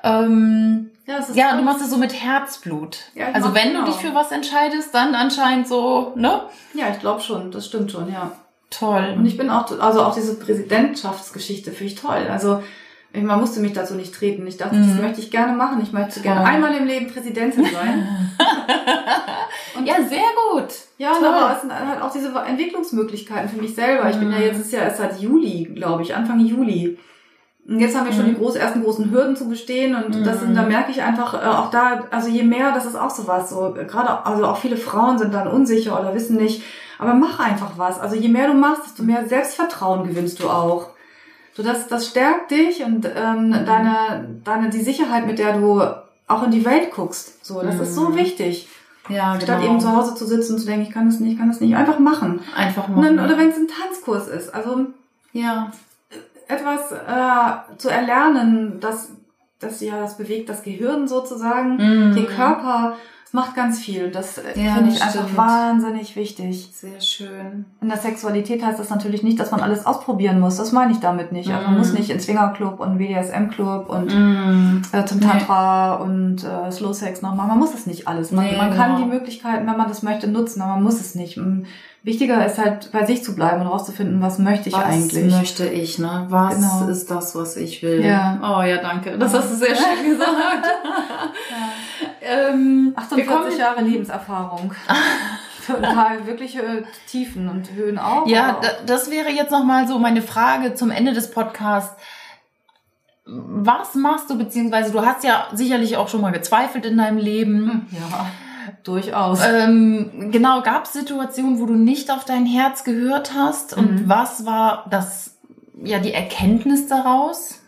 Ähm, Ja, ja, du machst es so mit Herzblut. Ja, also wenn genau. du dich für was entscheidest, dann anscheinend so, ne? Ja, ich glaube schon. Das stimmt schon, ja. Und Toll. ich bin auch, also auch diese Präsidentschaftsgeschichte finde ich toll. Also man musste mich dazu nicht treten. Ich dachte, Mhm. das möchte ich gerne machen. Ich möchte gerne einmal im Leben Präsidentin sein. Und Ja, sehr gut. ja, toll. aber es sind halt auch diese Entwicklungsmöglichkeiten für mich selber. Ich bin ja Mhm. jetzt, ist ja erst seit Juli, glaube ich, Anfang Juli. Und jetzt haben wir schon Mhm. die groß, ersten großen Hürden zu bestehen und das sind, da Mhm. merke ich einfach äh, auch da, also je mehr, das ist auch sowas, so äh, gerade, also auch viele Frauen sind dann unsicher oder wissen nicht, aber mach einfach was. Also je mehr du machst, desto mehr Selbstvertrauen gewinnst du auch. So das, das stärkt dich und ähm, Mhm. deine, deine die Sicherheit, mit der du auch in die Welt guckst. So, das ist so Mhm. wichtig. Ja, Statt genau. eben zu Hause zu sitzen und zu denken, ich kann das nicht, ich kann das nicht, einfach machen. Einfach dann, oder wenn es ein Tanzkurs ist, also ja. etwas äh, zu erlernen, das, das ja, das bewegt das Gehirn sozusagen, Mhm. den Körper Es macht ganz viel. Das äh, Ja, finde ich das einfach stimmt. wahnsinnig wichtig. Sehr schön. In der Sexualität heißt das natürlich nicht, dass man alles ausprobieren muss. Das meine ich damit nicht. Also man muss nicht ins Swingerclub und BDSM-Club und Mm. äh, zum Tantra und äh, Slow Sex noch machen. Man muss es nicht alles. Man, Nee, man kann genau. die Möglichkeiten, wenn man das möchte, nutzen, aber man muss es nicht. Und wichtiger ist halt bei sich zu bleiben und rauszufinden, was möchte ich was eigentlich. möchte ich, ne? Was Genau. ist das, was ich will? Ja. Oh ja, danke. Das hast du sehr schön gesagt. ähm, wir 48 kommen, Jahre Lebenserfahrung. Paar wirkliche Tiefen und Höhen auch. ja, auch- da, das wäre jetzt nochmal so meine Frage zum Ende des Podcasts. Was machst du, beziehungsweise du hast ja sicherlich auch schon mal gezweifelt in deinem Leben. ja, durchaus. Ähm, genau, gab es Situationen, wo du nicht auf dein Herz gehört hast? Und Mhm. was war das, ja, die Erkenntnis daraus?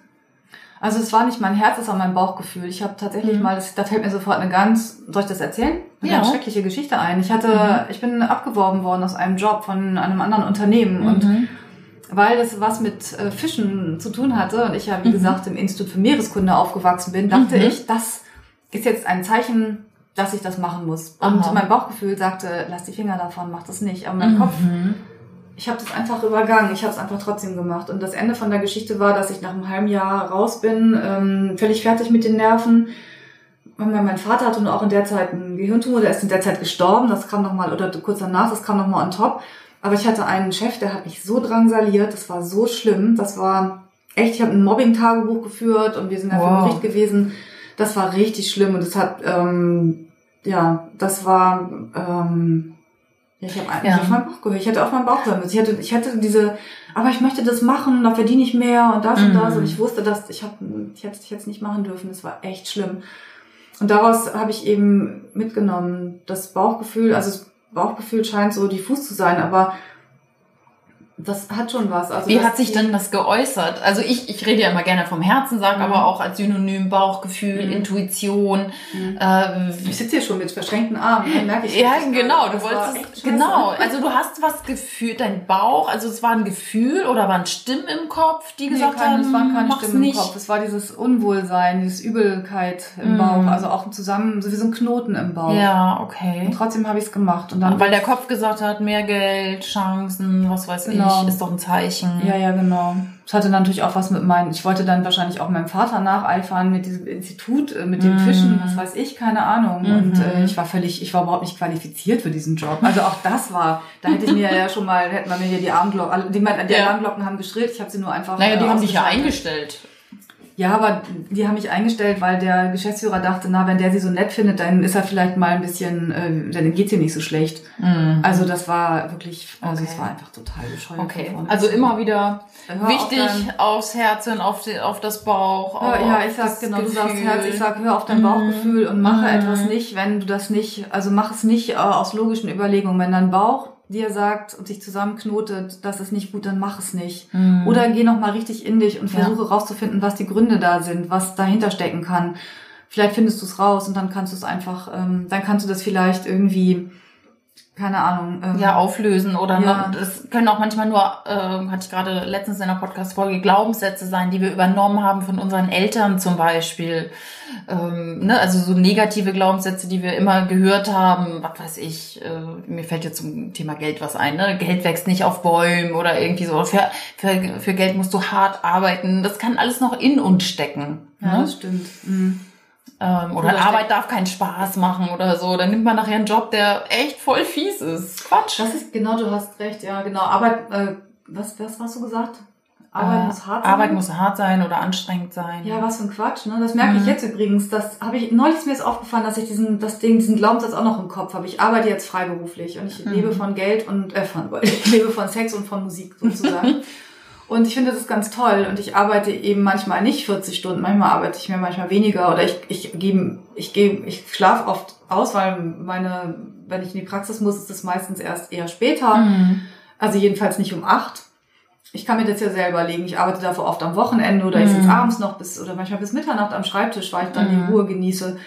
Also es war nicht mein Herz, es war mein Bauchgefühl. Ich habe tatsächlich Mhm. mal, das, da fällt mir sofort eine ganz, soll ich das erzählen? Eine Ja. ganz schreckliche Geschichte ein. Ich hatte, Mhm. ich bin abgeworben worden aus einem Job von einem anderen Unternehmen und Mhm. weil das was mit äh, Fischen zu tun hatte und ich ja, wie Mhm. gesagt, im Institut für Meereskunde aufgewachsen bin, dachte Mhm. ich, das ist jetzt ein Zeichen, dass ich das machen muss. Und Aha. mein Bauchgefühl sagte, lass die Finger davon, mach das nicht. Aber mein Mhm. Kopf ich habe das einfach übergangen. Ich habe es einfach trotzdem gemacht. Und das Ende von der Geschichte war, dass ich nach einem halben Jahr raus bin, ähm, völlig fertig mit den Nerven. Und mein Vater hatte auch in der Zeit einen Gehirntumor, der ist in der Zeit gestorben. Das kam nochmal, oder kurz danach, das kam nochmal on top. Aber ich hatte einen Chef, der hat mich so drangsaliert. Das war so schlimm. Das war echt, ich habe ein Mobbing-Tagebuch geführt und wir sind ja Wow. vor Gericht gewesen. Das war richtig schlimm und es hat, ähm, ja, das war, ähm, ja, ich habe Ja. eigentlich auf meinen Bauch gehört. Ich hätte auf meinen Bauch hören müssen. Ich hatte, ich hatte diese, aber ich möchte das machen, da verdiene ich mehr und das und Mhm. das. Und ich wusste, dass ich habe, ich hätte es nicht machen dürfen. Das war echt schlimm. Und daraus habe ich eben mitgenommen, das Bauchgefühl, also das Bauchgefühl scheint so diffus zu sein, aber das hat schon was. Also Wie hat sich denn das geäußert? Also ich, ich rede ja immer gerne vom Herzen, sage Mhm. aber auch als Synonym Bauchgefühl, Mhm. Intuition. Mhm. Äh, Ich sitze hier schon mit verschränkten Armen, ne? merke ich. ja, genau, du wolltest, genau, also du hast was gefühlt, dein Bauch, also es war ein Gefühl oder waren Stimmen im Kopf, die gesagt nee, keine, haben, es waren keine Stimmen nicht. im Kopf. Es war dieses Unwohlsein, dieses Übelkeit im Mhm. Bauch, also auch zusammen, so wie so ein Knoten im Bauch. Ja, okay. Und trotzdem habe ich es gemacht. Und dann Weil der Kopf gesagt hat, mehr Geld, Chancen, was weiß Genau. ich, ist doch ein Zeichen. Ja, ja, genau. Es hatte natürlich auch was mit meinen, ich wollte dann wahrscheinlich auch meinem Vater nacheifern mit diesem Institut, äh, mit den Mhm. Fischen, was weiß ich, keine Ahnung. Mhm. Und äh, ich war völlig, ich war überhaupt nicht qualifiziert für diesen Job. Also auch das war, da hätte ich mir ja schon mal, hätten wir mir hier die Alarmglocken, alle- die, die Ja. Alarmglocken haben geschrillt, ich habe sie nur einfach. Naja, die äh, haben dich ja eingestellt. Ja, aber die haben mich eingestellt, weil der Geschäftsführer dachte, na, wenn der sie so nett findet, dann ist er vielleicht mal ein bisschen, äh, dann geht's ihr nicht so schlecht. Mhm. Also das war wirklich, also Okay. es war einfach total bescheuert. Okay, also immer wieder auf wichtig dein- aufs Herz und auf, die, auf das Bauch. Hör, ja, ich sag genau, du sagst Gefühl. Herz, ich sag, hör auf dein Mhm. Bauchgefühl und mache Mhm. etwas nicht, wenn du das nicht, also mach es nicht äh, aus logischen Überlegungen. Wenn dein Bauch dir sagt und sich zusammenknotet, das ist nicht gut, dann mach es nicht. Mhm. Oder geh noch mal richtig in dich und Ja. versuche rauszufinden, was die Gründe da sind, was dahinter stecken kann. Vielleicht findest du es raus und dann kannst du es einfach, ähm, dann kannst du das vielleicht irgendwie, keine Ahnung. Ähm, ja, auflösen oder Ja. noch, das können auch manchmal nur, äh, hatte ich gerade letztens in der Podcast-Folge, Glaubenssätze sein, die wir übernommen haben von unseren Eltern zum Beispiel. Ähm, ne? Also so negative Glaubenssätze, die wir immer gehört haben, was weiß ich, äh, mir fällt jetzt zum Thema Geld was ein, ne? Geld wächst nicht auf Bäumen oder irgendwie so. Für, für, für Geld musst du hart arbeiten. Das kann alles noch in uns stecken. ja, ne? das stimmt. Mhm. Ähm, oder Oder Arbeit darf keinen Spaß machen oder so. Dann nimmt man nachher einen Job, der echt voll fies ist. Quatsch. Das ist, genau, du hast recht, ja, genau. Arbeit, äh, was, was hast du gesagt? Arbeit Äh, muss hart sein. Arbeit muss hart sein oder anstrengend sein. Ja, was für ein Quatsch, ne? Das merke ich Mhm. jetzt übrigens. Das habe ich neulich ist mir ist aufgefallen, dass ich diesen das Ding, diesen Glaubenssatz auch noch im Kopf habe. Ich arbeite jetzt freiberuflich und ich Mhm. lebe von Geld und äh, von ich lebe von Sex und von Musik sozusagen. und ich finde das ganz toll und ich arbeite eben manchmal nicht 40 Stunden, manchmal arbeite ich mehr, manchmal weniger oder ich ich gebe ich gebe ich schlafe oft aus, weil meine wenn ich in die Praxis muss, ist das meistens erst eher später. Mhm. Also jedenfalls nicht um acht. Ich kann mir das ja selber legen. Ich arbeite dafür oft am Wochenende oder ich sitze Mhm. abends noch bis oder manchmal bis Mitternacht am Schreibtisch, weil ich dann Mhm. die Ruhe genieße.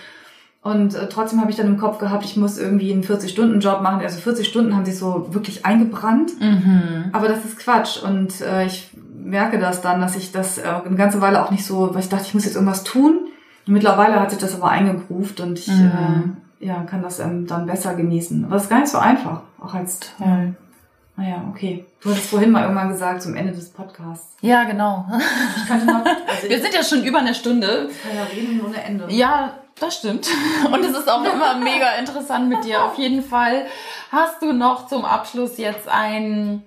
Und äh, trotzdem habe ich dann im Kopf gehabt, ich muss irgendwie einen 40-Stunden-Job machen. Also 40 Stunden haben sich so wirklich eingebrannt. Mhm. Aber das ist Quatsch. Und äh, ich merke das dann, dass ich das äh, eine ganze Weile auch nicht so, weil ich dachte, ich muss jetzt irgendwas tun. Und mittlerweile hat sich das aber eingegruft und ich Mhm. ja, kann das ähm, dann besser genießen. Aber es ist gar nicht so einfach, auch als Toll. Naja, okay. Du hattest vorhin mal irgendwann gesagt, zum Ende des Podcasts. Ja, genau. Ich noch, also Wir sind ja schon über eine Stunde. ich kann ja reden ohne Ende. Ja, das stimmt. Und es ist auch immer mega interessant mit dir. Auf jeden Fall. Hast du noch zum Abschluss jetzt einen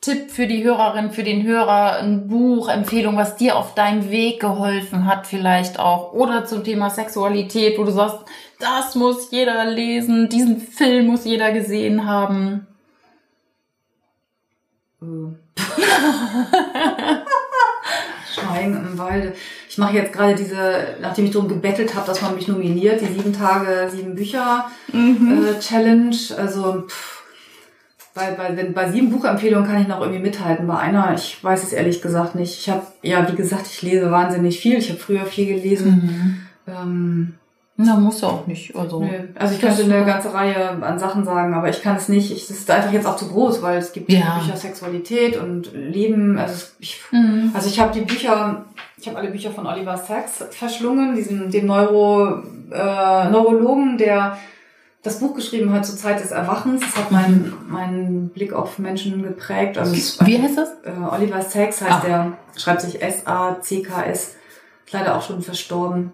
Tipp für die Hörerin, für den Hörer, ein Buch, Empfehlung, was dir auf deinem Weg geholfen hat vielleicht auch? Oder zum Thema Sexualität, wo du sagst, das muss jeder lesen, diesen Film muss jeder gesehen haben. Schweigen im Walde. Ich mache jetzt gerade diese, nachdem ich darum gebettelt habe, dass man mich nominiert, die sieben Tage, sieben Bücher äh, Challenge. Also pff, bei, bei, wenn, bei sieben Buchempfehlungen kann ich noch irgendwie mithalten. Bei einer, ich weiß es ehrlich gesagt nicht. Ich habe, ja, wie gesagt, ich lese wahnsinnig viel. Ich habe früher viel gelesen. Ähm, Na, muss auch nicht. Also, Nö. Also ich könnte eine ganze Reihe an Sachen sagen, aber ich kann es nicht. Ich, das ist einfach jetzt auch zu groß, weil es gibt Ja. Bücher Sexualität und Leben. Also ich, Mhm. also ich habe die Bücher, ich habe alle Bücher von Oliver Sacks verschlungen, diesen dem Neuro, äh, Neurologen, der das Buch geschrieben hat zur Zeit des Erwachens. Das hat meinen meinen Blick auf Menschen geprägt. Also Wie heißt das? äh, Oliver Sacks heißt Ah. der, schreibt sich S-A-C-K-S, ist leider auch schon verstorben.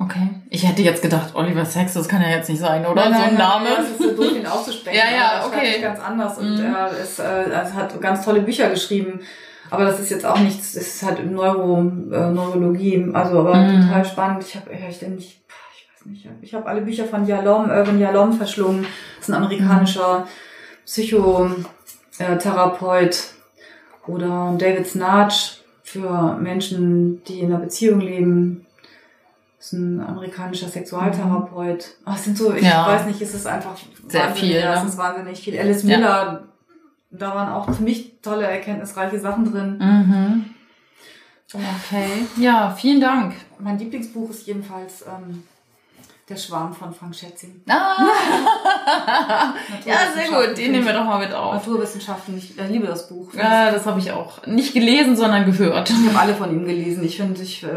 Okay. Ich hätte jetzt gedacht, Oliver Sacks, das kann ja jetzt nicht sein, oder? Nein, so nein, ein nein, Name. Das ist so doof, ihn auszusprechen. Ja, ja, er okay. sich ganz anders und Mhm. er ist, äh, er hat ganz tolle Bücher geschrieben. Aber das ist jetzt auch nichts, es ist halt Neuro, äh, Neurologie, also aber Mhm. total spannend. Ich habe ich denn nicht, ich weiß nicht, ich habe alle Bücher von Yalom, Irvin Yalom verschlungen. Das ist ein amerikanischer Psychotherapeut oder David Snarch für Menschen, die in einer Beziehung leben. Das ist ein amerikanischer Sexualtherapeut. Ach, es sind so, ich Ja. weiß nicht, es ist einfach Sehr viel, Ja, ne? es ist wahnsinnig viel. Alice Ja. Miller, da waren auch für mich tolle, erkenntnisreiche Sachen drin. Mhm. Okay. Ja, vielen Dank. Mein Lieblingsbuch ist jedenfalls ähm, Der Schwarm von Frank Schätzing. Ah. ja, sehr gut. Den nehmen wir doch mal mit auf. Naturwissenschaften, ich äh, liebe das Buch. Ja, das habe ich auch nicht gelesen, sondern gehört. Ich habe alle von ihm gelesen. Ich finde, ich, äh,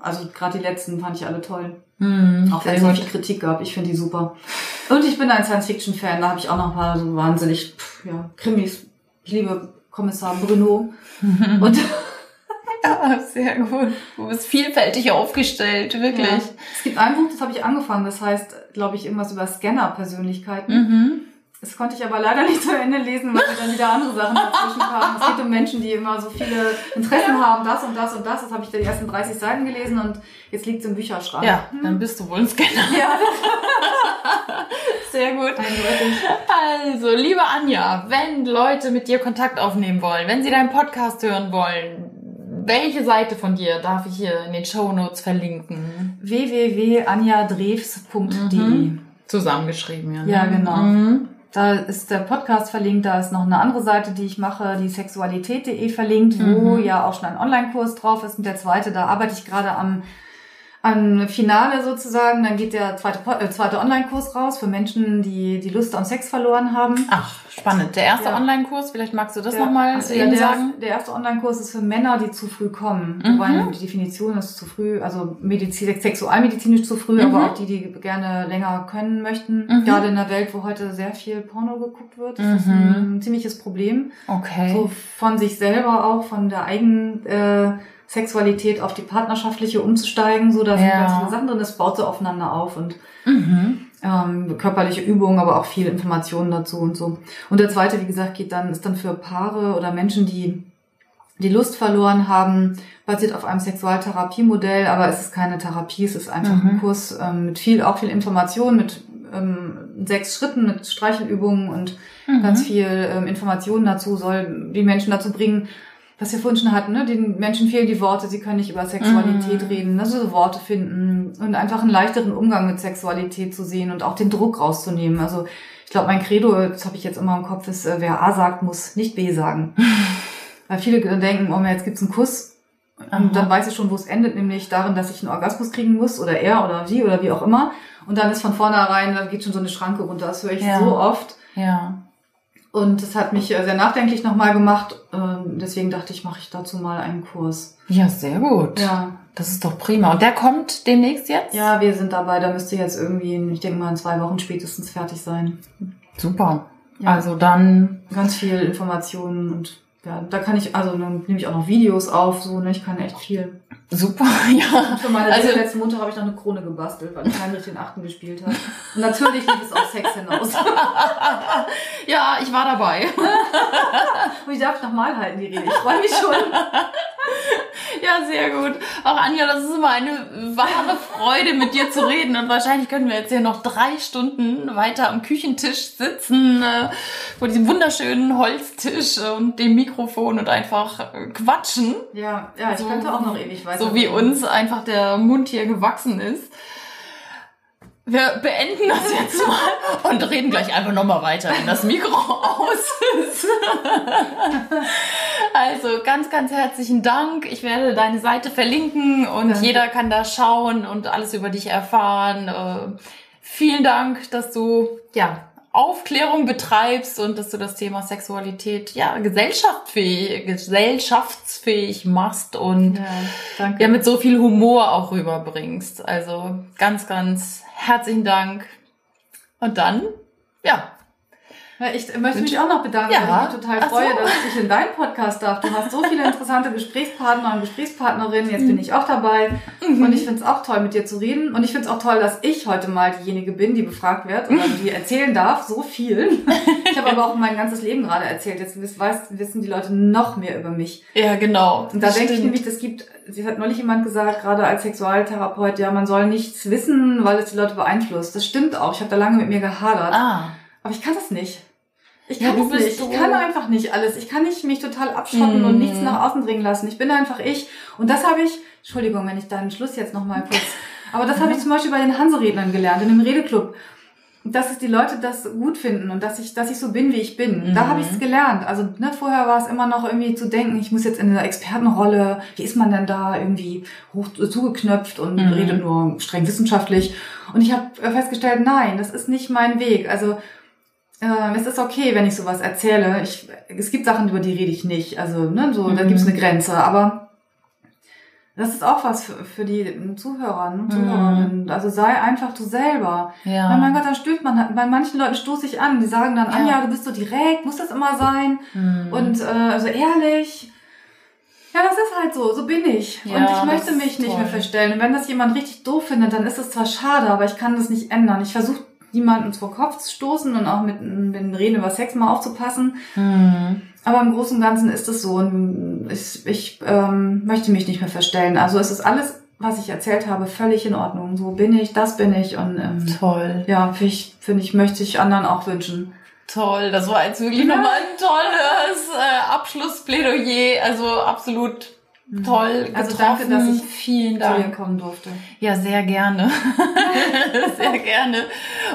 also gerade die letzten fand ich alle toll. Hm, Auch wenn es so viel Kritik gab. Ich finde die super. Und ich bin ein Science-Fiction-Fan. Da habe ich auch noch ein paar so wahnsinnig, pff, ja, Krimis. Ich liebe Kommissar Bruno. Und Ja, sehr gut. Du bist vielfältig aufgestellt, wirklich. ja. es gibt ein Buch, das habe ich angefangen. Das heißt, glaube ich, irgendwas über Scanner-Persönlichkeiten. Mhm. Das konnte ich aber leider nicht zu Ende lesen, weil dann wieder andere Sachen dazwischen kamen. Es geht um Menschen, die immer so viele Interessen haben, das und das und das. Das habe ich die ersten 30 Seiten gelesen und jetzt liegt es im Bücherschrank. Ja, dann bist du wohl ein Scanner. Ja, Sehr gut. eindeutig. Also, liebe Anja, wenn Leute mit dir Kontakt aufnehmen wollen, wenn sie deinen Podcast hören wollen, welche Seite von dir darf ich hier in den Show Notes verlinken? www.anjadrews.de Mhm. Zusammengeschrieben, ja. ne? Ja, genau. Mhm. Da ist der Podcast verlinkt, da ist noch eine andere Seite, die ich mache, die sexualität.de verlinkt, wo Mhm. ja auch schon ein Online-Kurs drauf ist. Und der zweite, da arbeite ich gerade am, am Finale sozusagen. Dann geht der zweite, äh, zweite Online-Kurs raus für Menschen, die die Lust am Sex verloren haben. Ach, spannend. Der erste Ja. Online-Kurs, vielleicht magst du das nochmal also eben der, sagen? Der erste Online-Kurs ist für Männer, die zu früh kommen. Mhm. Wobei die Definition ist zu früh, also Medizin, sexualmedizinisch zu früh, Mhm. aber auch die, die gerne länger können möchten. Mhm. Gerade in der Welt, wo heute sehr viel Porno geguckt wird, ist das Mhm. ein ziemliches Problem. Okay. So von sich selber auch, von der eigenen äh, Sexualität auf die partnerschaftliche umzusteigen. So, da sind Ja. ganz viele Sachen drin, das baut so aufeinander auf und Mhm. Ähm, körperliche Übungen, aber auch viel Informationen dazu und so. Und der zweite, wie gesagt, geht dann, ist dann für Paare oder Menschen, die die Lust verloren haben, basiert auf einem Sexualtherapiemodell, aber es ist keine Therapie, es ist einfach Mhm. ein Kurs ähm, mit viel, auch viel Information, mit ähm, sechs Schritten, mit Streichelübungen und Mhm. ganz viel ähm, Informationen dazu, soll die Menschen dazu bringen, was wir vorhin schon hatten, ne? den Menschen fehlen die Worte, sie können nicht über Sexualität Mhm. reden, also so Worte finden und einfach einen leichteren Umgang mit Sexualität zu sehen und auch den Druck rauszunehmen. Also ich glaube, mein Credo, das habe ich jetzt immer im Kopf, ist, äh, wer A sagt, muss nicht B sagen. Weil viele denken, oh, jetzt gibt's einen Kuss Aha. und dann weiß ich schon, wo es endet, nämlich darin, dass ich einen Orgasmus kriegen muss oder er oder sie oder wie auch immer. Und dann ist von vornherein, dann geht schon so eine Schranke runter. Das höre ich Ja. so oft. Ja. Und das hat mich sehr nachdenklich nochmal gemacht. Ähm, deswegen dachte ich, mache ich dazu mal einen Kurs. Ja, sehr gut. Ja. Das ist doch prima. Und der kommt demnächst jetzt? Ja, wir sind dabei. Da müsste jetzt irgendwie, ich denke mal, in zwei Wochen spätestens fertig sein. Super. Ja. Also dann. Ganz viel Informationen und ja, da kann ich, also dann nehme ich auch noch Videos auf, so, ne, ich kann echt viel. Super, ja. Und für meine Also- letzten Montag habe ich noch eine Krone gebastelt, weil Heinrich den Achten gespielt hat. Und natürlich lief es auf Sex hinaus. Ja, ich war dabei. Und ich darf nochmal halten, die Rede. Ich freue mich schon. Ja, sehr gut. Auch Anja, das ist immer eine wahre Freude, mit dir zu reden. Und wahrscheinlich können wir jetzt hier noch drei Stunden weiter am Küchentisch sitzen, äh, vor diesem wunderschönen Holztisch und dem Mikrofon und einfach äh, quatschen. Ja, ja, ich So- könnte auch noch ewig weiter. So wie uns einfach der Mund hier gewachsen ist. Wir beenden das jetzt mal und reden gleich einfach nochmal weiter, wenn das Mikro aus ist. Also ganz, ganz herzlichen Dank. Ich werde deine Seite verlinken und Danke. jeder kann da schauen und alles über dich erfahren. Äh, Vielen Dank, dass du ja Aufklärung betreibst und dass du das Thema Sexualität ja gesellschaftsfähig, gesellschaftsfähig machst und Ja, ja mit so viel Humor auch rüberbringst. Also ganz, ganz herzlichen Dank. Und dann, Ja, ich möchte mich auch noch bedanken, Ja. weil ich mich total Ach so. freue, dass ich in deinen Podcast darf. Du hast so viele interessante Gesprächspartner und Gesprächspartnerinnen. Jetzt bin ich auch dabei. Mhm. Und ich finde es auch toll, mit dir zu reden. Und ich finde es auch toll, dass ich heute mal diejenige bin, die befragt wird oder die erzählen darf. So viel. Ich habe aber auch mein ganzes Leben gerade erzählt. Jetzt weiß, wissen die Leute noch mehr über mich. ja genau. Und da denke ich nämlich, das gibt, sie hat neulich jemand gesagt, gerade als Sexualtherapeut, ja, man soll nichts wissen, weil es die Leute beeinflusst. Das stimmt auch. Ich habe da lange mit mir gehadert. Ah, Aber ich kann das nicht. Ich Ja, kann du das nicht. Ich kann einfach nicht alles. Ich kann nicht mich total abschotten Mm. und nichts nach außen dringen lassen. Ich bin einfach ich. Und das habe ich, Entschuldigung, wenn ich deinen Schluss jetzt nochmal kurz, aber das habe ich zum Beispiel bei den Hanserednern gelernt, in dem Redeclub. Dass es die Leute das gut finden und dass ich, dass ich so bin, wie ich bin. Da Mhm. habe ich es gelernt. Also ne, vorher war es immer noch irgendwie zu denken, ich muss jetzt in der Expertenrolle, wie ist man denn da irgendwie hoch zugeknöpft und Mhm. redet nur streng wissenschaftlich. Und ich habe festgestellt, nein, das ist nicht mein Weg. Also ähm, es ist okay, wenn ich sowas erzähle. Ich, es gibt Sachen, über die rede ich nicht. Also, ne, so, da Mhm. gibt es eine Grenze. Aber das ist auch was für, für die Zuhörer und Zuhörerinnen. Also sei einfach du selber. ja. Weil mein Gott, dann stößt man, bei manchen Leuten stoße ich an. Die sagen dann, Ja. Anja, du bist so direkt, muss das immer sein? Hm. Und äh, so ehrlich. Ja, das ist halt so, so bin ich. Ja, und ich möchte mich nicht toll. mehr verstellen. Und wenn das jemand richtig doof findet, dann ist es zwar schade, aber ich kann das nicht ändern. Ich versuche niemanden vor Kopf zu stoßen und auch mit, mit den Reden über Sex mal aufzupassen. Hm. Aber im Großen und Ganzen ist es so. Und ich, ich ähm, möchte mich nicht mehr verstellen. Also es ist alles, was ich erzählt habe, völlig in Ordnung. So bin ich, das bin ich. Und ähm, Toll. ja, finde ich, finde ich, möchte ich anderen auch wünschen. Toll, das war jetzt wirklich Ja. nochmal ein tolles äh, Abschlussplädoyer. Also absolut toll Also getroffen. danke, dass ich Vielen Zu dir Dank. kommen durfte. Ja, sehr gerne. sehr gerne.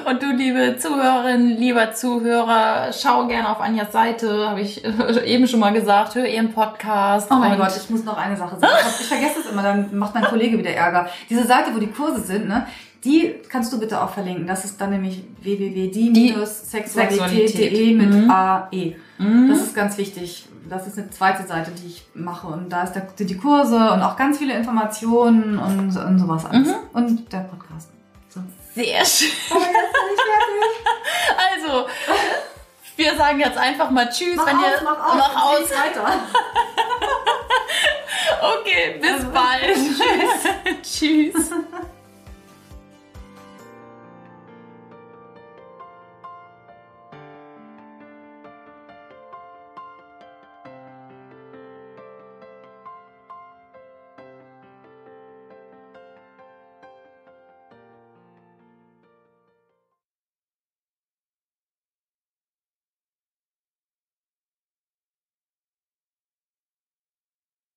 Und du, liebe Zuhörerin, lieber Zuhörer, schau gerne auf Anjas Seite, habe ich äh, eben schon mal gesagt, hör ihren Podcast. Oh mein Gott, ich muss noch eine Sache sagen. Ich, vergesse es immer, dann macht mein Kollege wieder Ärger. Diese Seite, wo die Kurse sind, ne, die kannst du bitte auch verlinken. Das ist dann nämlich www.die-sexualität.de mit Mhm. AE. Mhm. Das ist ganz wichtig. Das ist eine zweite Seite, die ich mache. Und da ist der, sind die Kurse und auch ganz viele Informationen und, und sowas alles. Mhm. Und der Podcast. So. Sehr schön. Aber jetzt bin ich. Also, wir sagen jetzt einfach mal Tschüss. Mach wenn aus, ihr, mach aus. Mach aus. weiter. Okay, bis Also, bald. Tschüss. Tschüss.